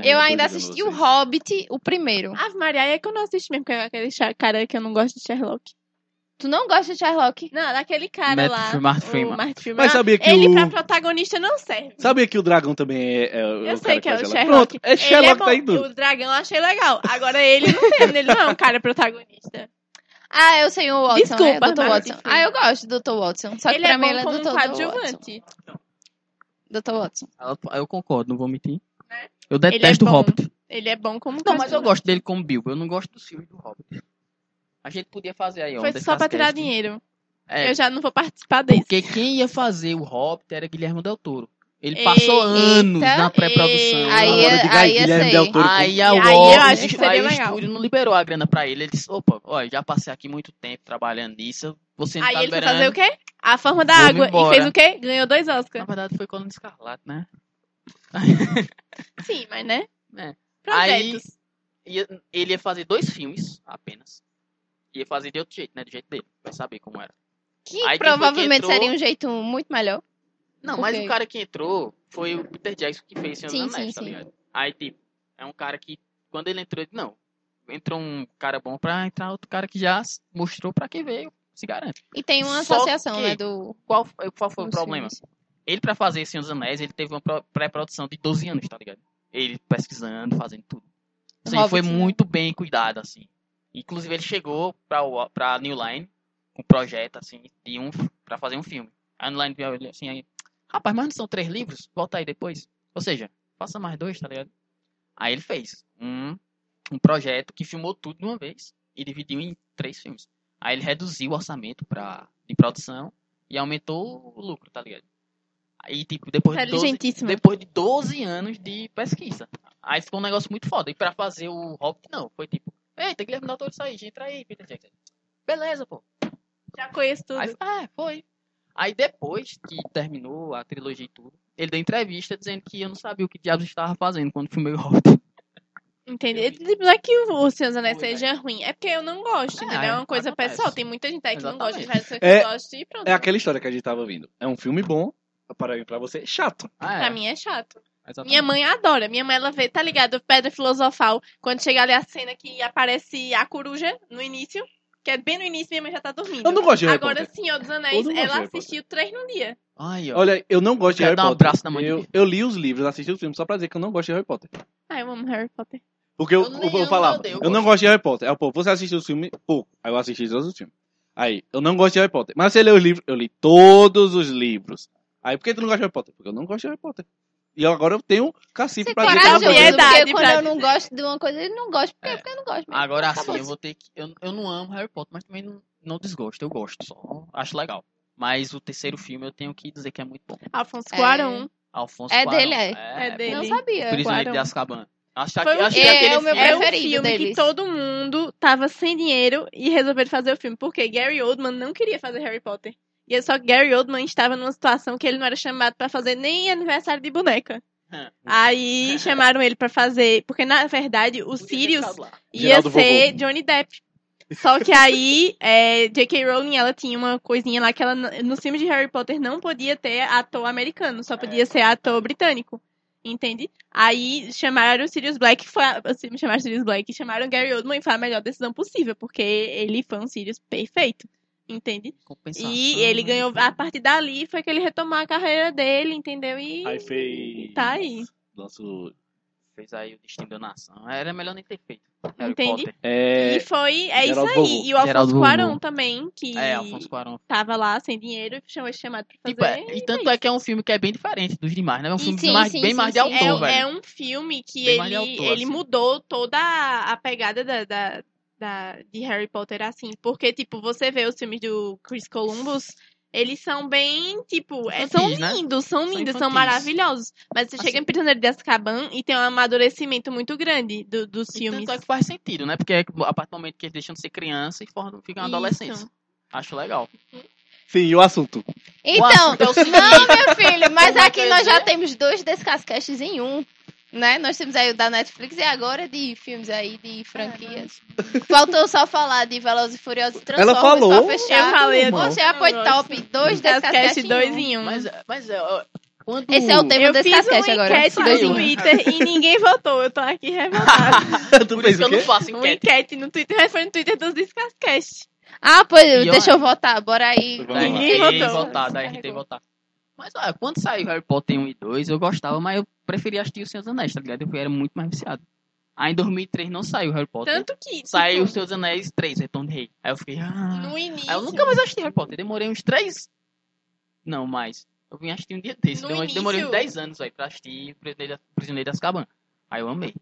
Eu ainda assisti o. Hobbit, o primeiro. Ave Maria, aí é que eu não assisti mesmo, porque é aquele cara que eu não gosto de Sherlock. Tu não gosta de Sherlock? Não, daquele cara Matt lá. O Freeman. Mark Freeman. Mas sabia que Ele o... pra protagonista não serve. Sabia que o dragão também é, é o Eu cara sei que é o Sherlock. Pronto, é Ele Sherlock bom. tá em tudo. O dragão eu achei legal. Agora ele não tem, ele não é um cara protagonista. Ah, eu sei o Watson, Desculpa, é, Dr. Mark Watson. Ah, eu gosto do Dr. Watson. Só que ele pra é mim ele é um Dr. Watson. Dr. Watson. Eu concordo, não vou mentir. Eu é detesto o bom. Hobbit. Ele é bom como Não, mas eu gosto dele como Bilbo. Eu não gosto dos filmes do Hobbit. A gente podia fazer aí, ó. Foi só pra tirar dinheiro. É, Eu já não vou participar desse. porque quem ia fazer o Hobbit era Guilherme Del Toro. Ele passou Eita, anos na pré-produção. Aí, é- diga aí, aí ia Guilherme. Del Toro. Aí a Warner, acho que seria aí o estúdio não liberou a grana pra ele. Ele disse, opa, ó, já passei aqui muito tempo trabalhando nisso, você não Aí tá ele foi liberando. fazer o quê? A forma da água. embora. E fez o quê? Ganhou dois Na Oscars. verdade foi Colônia Escarlate, né? Sim, mas né? É. Projetos. Ia- ele ia fazer dois filmes apenas. Ia fazer de outro jeito, né? Do jeito dele. Vai saber como era. Que Aí foi que provavelmente entrou? seria um jeito muito melhor. Não, mas o cara que entrou foi o Peter Jackson que fez Senhor dos Anéis, tá ligado? Aí, tipo, é um cara que, quando ele entrou, ele não, entrou um cara bom pra entrar outro cara que já mostrou pra quem veio, se garante. E tem uma Só associação, que- né, do... Qual, foi- qual foi o problema? filmes. Ele, pra fazer Senhor dos Anéis, ele teve uma pro- pré-produção de 12 anos, tá ligado? Ele pesquisando, fazendo tudo. Assim, Hobbit, foi muito bem cuidado, assim. Inclusive, ele chegou pra, pra New Line com um projeto, assim, de um, pra fazer um filme. A New Line viu ele assim, aí, rapaz, mas não são três livros? Volta aí depois. Ou seja, faça mais dois, tá ligado? Aí ele fez um, um projeto que filmou tudo de uma vez e dividiu em três filmes. Aí ele reduziu o orçamento pra, de produção e aumentou o lucro, tá ligado? Aí, tipo, depois de 12, Inteligentíssimo. depois de 12 anos de pesquisa. Aí ficou um negócio muito foda. E pra fazer o Hobbit, não. Foi tipo, eita, Guilherme Del Toro isso aí, entra aí, Peter Jackson. Beleza, pô. Já conheço tudo. Aí, ah, foi. Aí depois que terminou a trilogia e tudo, ele deu entrevista dizendo que eu não sabia o que diabos estava fazendo quando filmei o Hobbit. Entendeu? Tipo, Não é que o Senhor dos Anéis Foi, seja ruim, é porque eu não gosto, É, entendeu? É uma coisa acontece. pessoal. Tem muita gente aí que não gosta de Exatamente. coisas que É- eu gosto e pronto. É aquela história que a gente tava ouvindo. É um filme bom, para pra você, chato. Ah, Pra mim é chato. exatamente. Minha mãe adora. Minha mãe, ela vê, tá ligado? Pedra Filosofal. Quando chega ali a cena que aparece a coruja no início, que é bem no início, minha mãe já tá dormindo. Eu não gosto de Harry Agora, Potter. Senhor dos Eu Anéis, não ela assistiu três num dia. Aí, ó. Olha, eu não gosto de Quero Harry dar um Potter. abraço na mãe eu, eu li os livros, assisti os filmes só pra dizer que eu não gosto de Harry Potter. Ah, eu amo Harry Potter. Porque eu, Eu nem eu, amo, falava, eu odeio, eu eu não gosto. de Harry Potter. Aí, o povo, você assistiu os filmes pouco. Aí eu assisti todos os filmes. Aí, eu não gosto de Harry Potter. Mas você lê os livros, eu li todos os livros. Aí, por que tu não gosta de Harry Potter? Porque eu não gosto de Harry Potter. E eu- agora eu tenho cacife pra dizer que eu não gosto. porque quando pra eu não dizer. gosto de uma coisa, ele não gosta. Por quê? É. Porque eu não gosto mesmo. Agora assim, Acabou. eu vou ter que. Eu, eu não amo Harry Potter, mas também não, não desgosto. Eu gosto, só acho legal. Mas o terceiro filme eu tenho que dizer que é muito bom. Alfonso É. Cuarón. Alfonso É Cuarón. dele, é? É pô. dele. Não sabia. Prisioneiro de. Azkaban. Acho que, Foi um- acho que É, aquele é o meu filme- É um preferido filme que todo mundo tava sem dinheiro e resolveram fazer o filme. Porque Gary Oldman não queria fazer Harry Potter. E só que Gary Oldman estava numa situação que ele não era chamado pra fazer nem aniversário de boneca. Hum. Aí chamaram ele pra fazer, porque na verdade o Sirius ia ser. Johnny Depp. Só que aí, é, J.K. Rowling, ela tinha uma coisinha lá que ela, n- nos filmes de Harry Potter não podia ter ator americano, só podia ser ator britânico. Entende? Aí chamaram o Sirius Black, foi chamaram o Sirius Black e chamaram o Gary Oldman e foi a melhor decisão possível, porque ele foi um Sirius perfeito. Entende? Compensação. E ele ganhou, a partir dali foi que ele retomou a carreira dele, entendeu? E Aí fez. tá aí. Nosso. Fez aí o destino da nação. Era melhor nem ter feito. Harry Entendi. Potter. É. E foi, é isso Geraldo aí. Vovô. E o Geraldo Alfonso Vovô. Cuarón também, que É, Alfonso Cuarón. tava lá sem dinheiro e foi chamado pra fazer. Tipo, é, e tanto é que é um filme que é bem diferente dos demais, né? É um filme sim, mais- sim, bem sim, mais de autor, é, velho. é um filme que Bem ele, autor, ele assim. mudou toda a, a pegada da, da, da- de Harry Potter, assim. Porque, tipo, você vê os filmes do Chris Columbus, eles são bem, tipo, é, são né? lindos, são São lindos, são infantis. maravilhosos. Mas você Assim. chega em Prisioneiro de Azkaban e tem um amadurecimento muito grande do- dos E filmes. tanto é que faz sentido, né? Porque é a partir do momento que eles deixam de ser criança e ficam Isso. adolescentes. Acho legal. Sim, e o assunto. Então, assunto é o não, meu filho, mas Como é aqui nós já temos dois Descascasts em um. Né? Nós temos aí o da Netflix e agora de filmes aí, de franquias. Faltou só falar de Velozes e Furiosos e Transformers falou. pra fechar. Eu falei, Você já foi eu top. Dois Descascasts Descast em 2 um. em 1. Mas, mas é, ó, quando... Esse é o tema Eu desse fiz casquete uma agora. enquete no Twitter e ninguém votou. Eu tô aqui revoltada. tu Por fez isso que eu não faço uma enquete. enquete no Twitter, mas foi no Twitter dos Discascast. Ah, pois, E deixa olha- eu votar. Bora aí. Ninguém votou. votar, da RT votar. Mas olha, quando saiu Harry Potter 1 e 2, eu gostava, mas eu preferia assistir o Senhor dos Anéis, tá ligado? Eu era muito mais viciado. Aí em 2003 não saiu Harry Potter. Tanto que. tipo, Saiu o Senhor dos Anéis 3, Retorno do Rei. Aí eu fiquei, ah... No início. Aí eu nunca mais assisti Harry Potter. Demorei uns 3... Não, mais. Eu vim assistir um dia desse. No Demorei, demorei uns início- 10 anos aí pra assistir Prisioneiro da- Prisioneiro das Azkaban. Aí eu amei.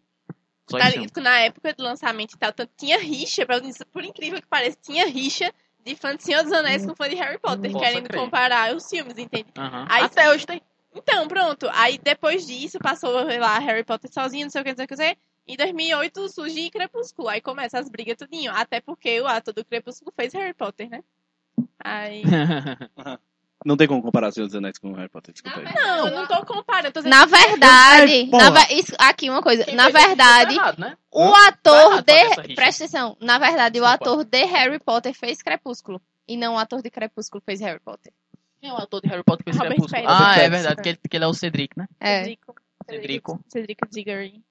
Só Tá ligado que na época do lançamento e tal, tanto tinha rixa, por incrível que pareça, tinha rixa de fã de Senhor dos Anéis com fã de Harry Potter, Posso querendo crer. comparar os filmes, entende? Aham. Aí- Até hoje tem. Então, pronto. Aí depois disso, passou lá Harry Potter sozinho, não sei o que, não sei o que, não sei o que. Em 2008 surge Crepúsculo. Aí começa as brigas tudinho. Até porque o ator do Crepúsculo fez Harry Potter, né? Aí. Não tem como comparar Senhor dos Anéis com Harry Potter, desculpa aí. Não, eu não tô comparando. eu Tô dizendo Na verdade, porra. na ve- isso, aqui uma coisa. Quem Na verdade, errado, né? o ator de. Presta atenção. Na verdade, o Desculpa. ator de Harry Potter fez Crepúsculo. E não o ator de Crepúsculo fez Harry Potter. Quem é o ator de Harry Potter que fez Robert Crepúsculo? Ah, é verdade, que ele, que ele é o Cedric, né? É. Cedrico. Cedrico. Cedrico Diggory.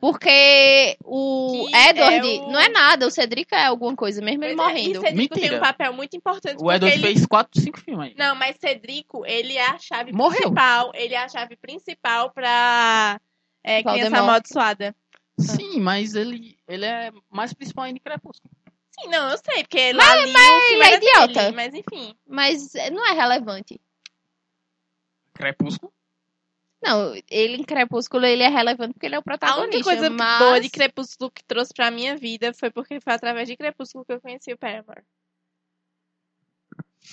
Porque o Que Edward é o- não é nada, o Cedric é alguma coisa, mesmo ele Pois é, morrendo. E Cedrico tem um papel muito importante. O Edward ele... fez 4, 5 filmes aí. Não, mas Cedrico, ele é a chave Morreu. principal. Ele é a chave principal pra é, criança amaldiçoada. Sim, mas ele, ele é mais principal ainda em Crepúsculo. Sim, não, eu sei, porque lá ali o filme ele é idiota. dele, mas enfim. Mas não é relevante. Crepúsculo? Não, ele em Crepúsculo ele é relevante porque ele é o A protagonista. única coisa mas... boa de Crepúsculo que trouxe pra minha vida foi porque foi através de Crepúsculo que eu conheci o Paramore.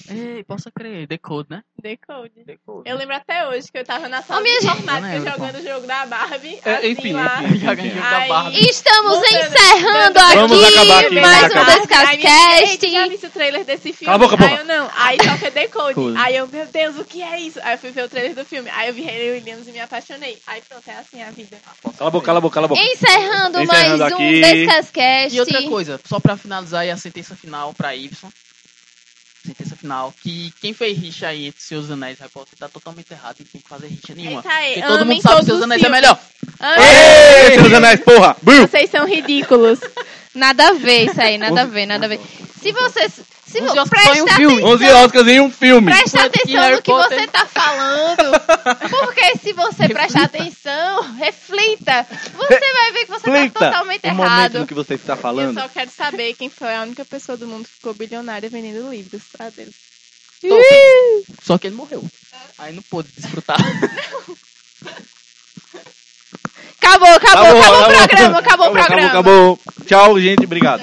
Ei, posso crer. Decode, né? Decode. Decode. Eu lembro até hoje que eu tava na sala Ô, minha de gente- informática lembro, jogando o jogo da Barbie. É, assim, enfim, lá. enfim. Jogando jogo da Aí- Barbie. Estamos Voltando. encerrando Vamos aqui, aqui, mais um acabar. Aí minha filha, "Ei, tu já Descascast. viu o trailer desse filme? Cala a boca, aí eu não. Aí toca Decode. Decode. Aí eu, meu Deus, o que é isso? Aí eu fui ver o trailer do filme. Aí eu vi Hayley Williams e me apaixonei. Aí pronto, é assim a vida. Cala a boca, cala a boca, cala a boca. Encerrando, Encerrando mais aqui. um Descascast. E outra coisa, só pra finalizar aí a sentença final pra Y. Sentença final, que quem fez rixa aí entre Seus Anéis e Harry Potter tá totalmente errado e tem que fazer rixa nenhuma. Eita Porque todo mundo sabe que Seus Anéis é filmes. melhor. Amem. Ei, dos Anéis, porra! Vocês são ridículos. Nada a ver isso aí, nada a ver, nada a ver. Se você. Em um presta, filme. 11 Oscars em um filme. presta atenção Harry no que Potter- você tá falando. Porque se você prestar atenção, reflita. Você vai ver que você Reflita tá totalmente o momento errado. no que você está Eu falando. só quero saber quem foi a única pessoa do mundo que ficou bilionária vendendo livros. Adeus. Só que ele morreu. Aí não pôde desfrutar. Acabou, acabou, acabou, o acabou. programa, acabou o Acabou, programa. acabou. Tchau, gente. Obrigado.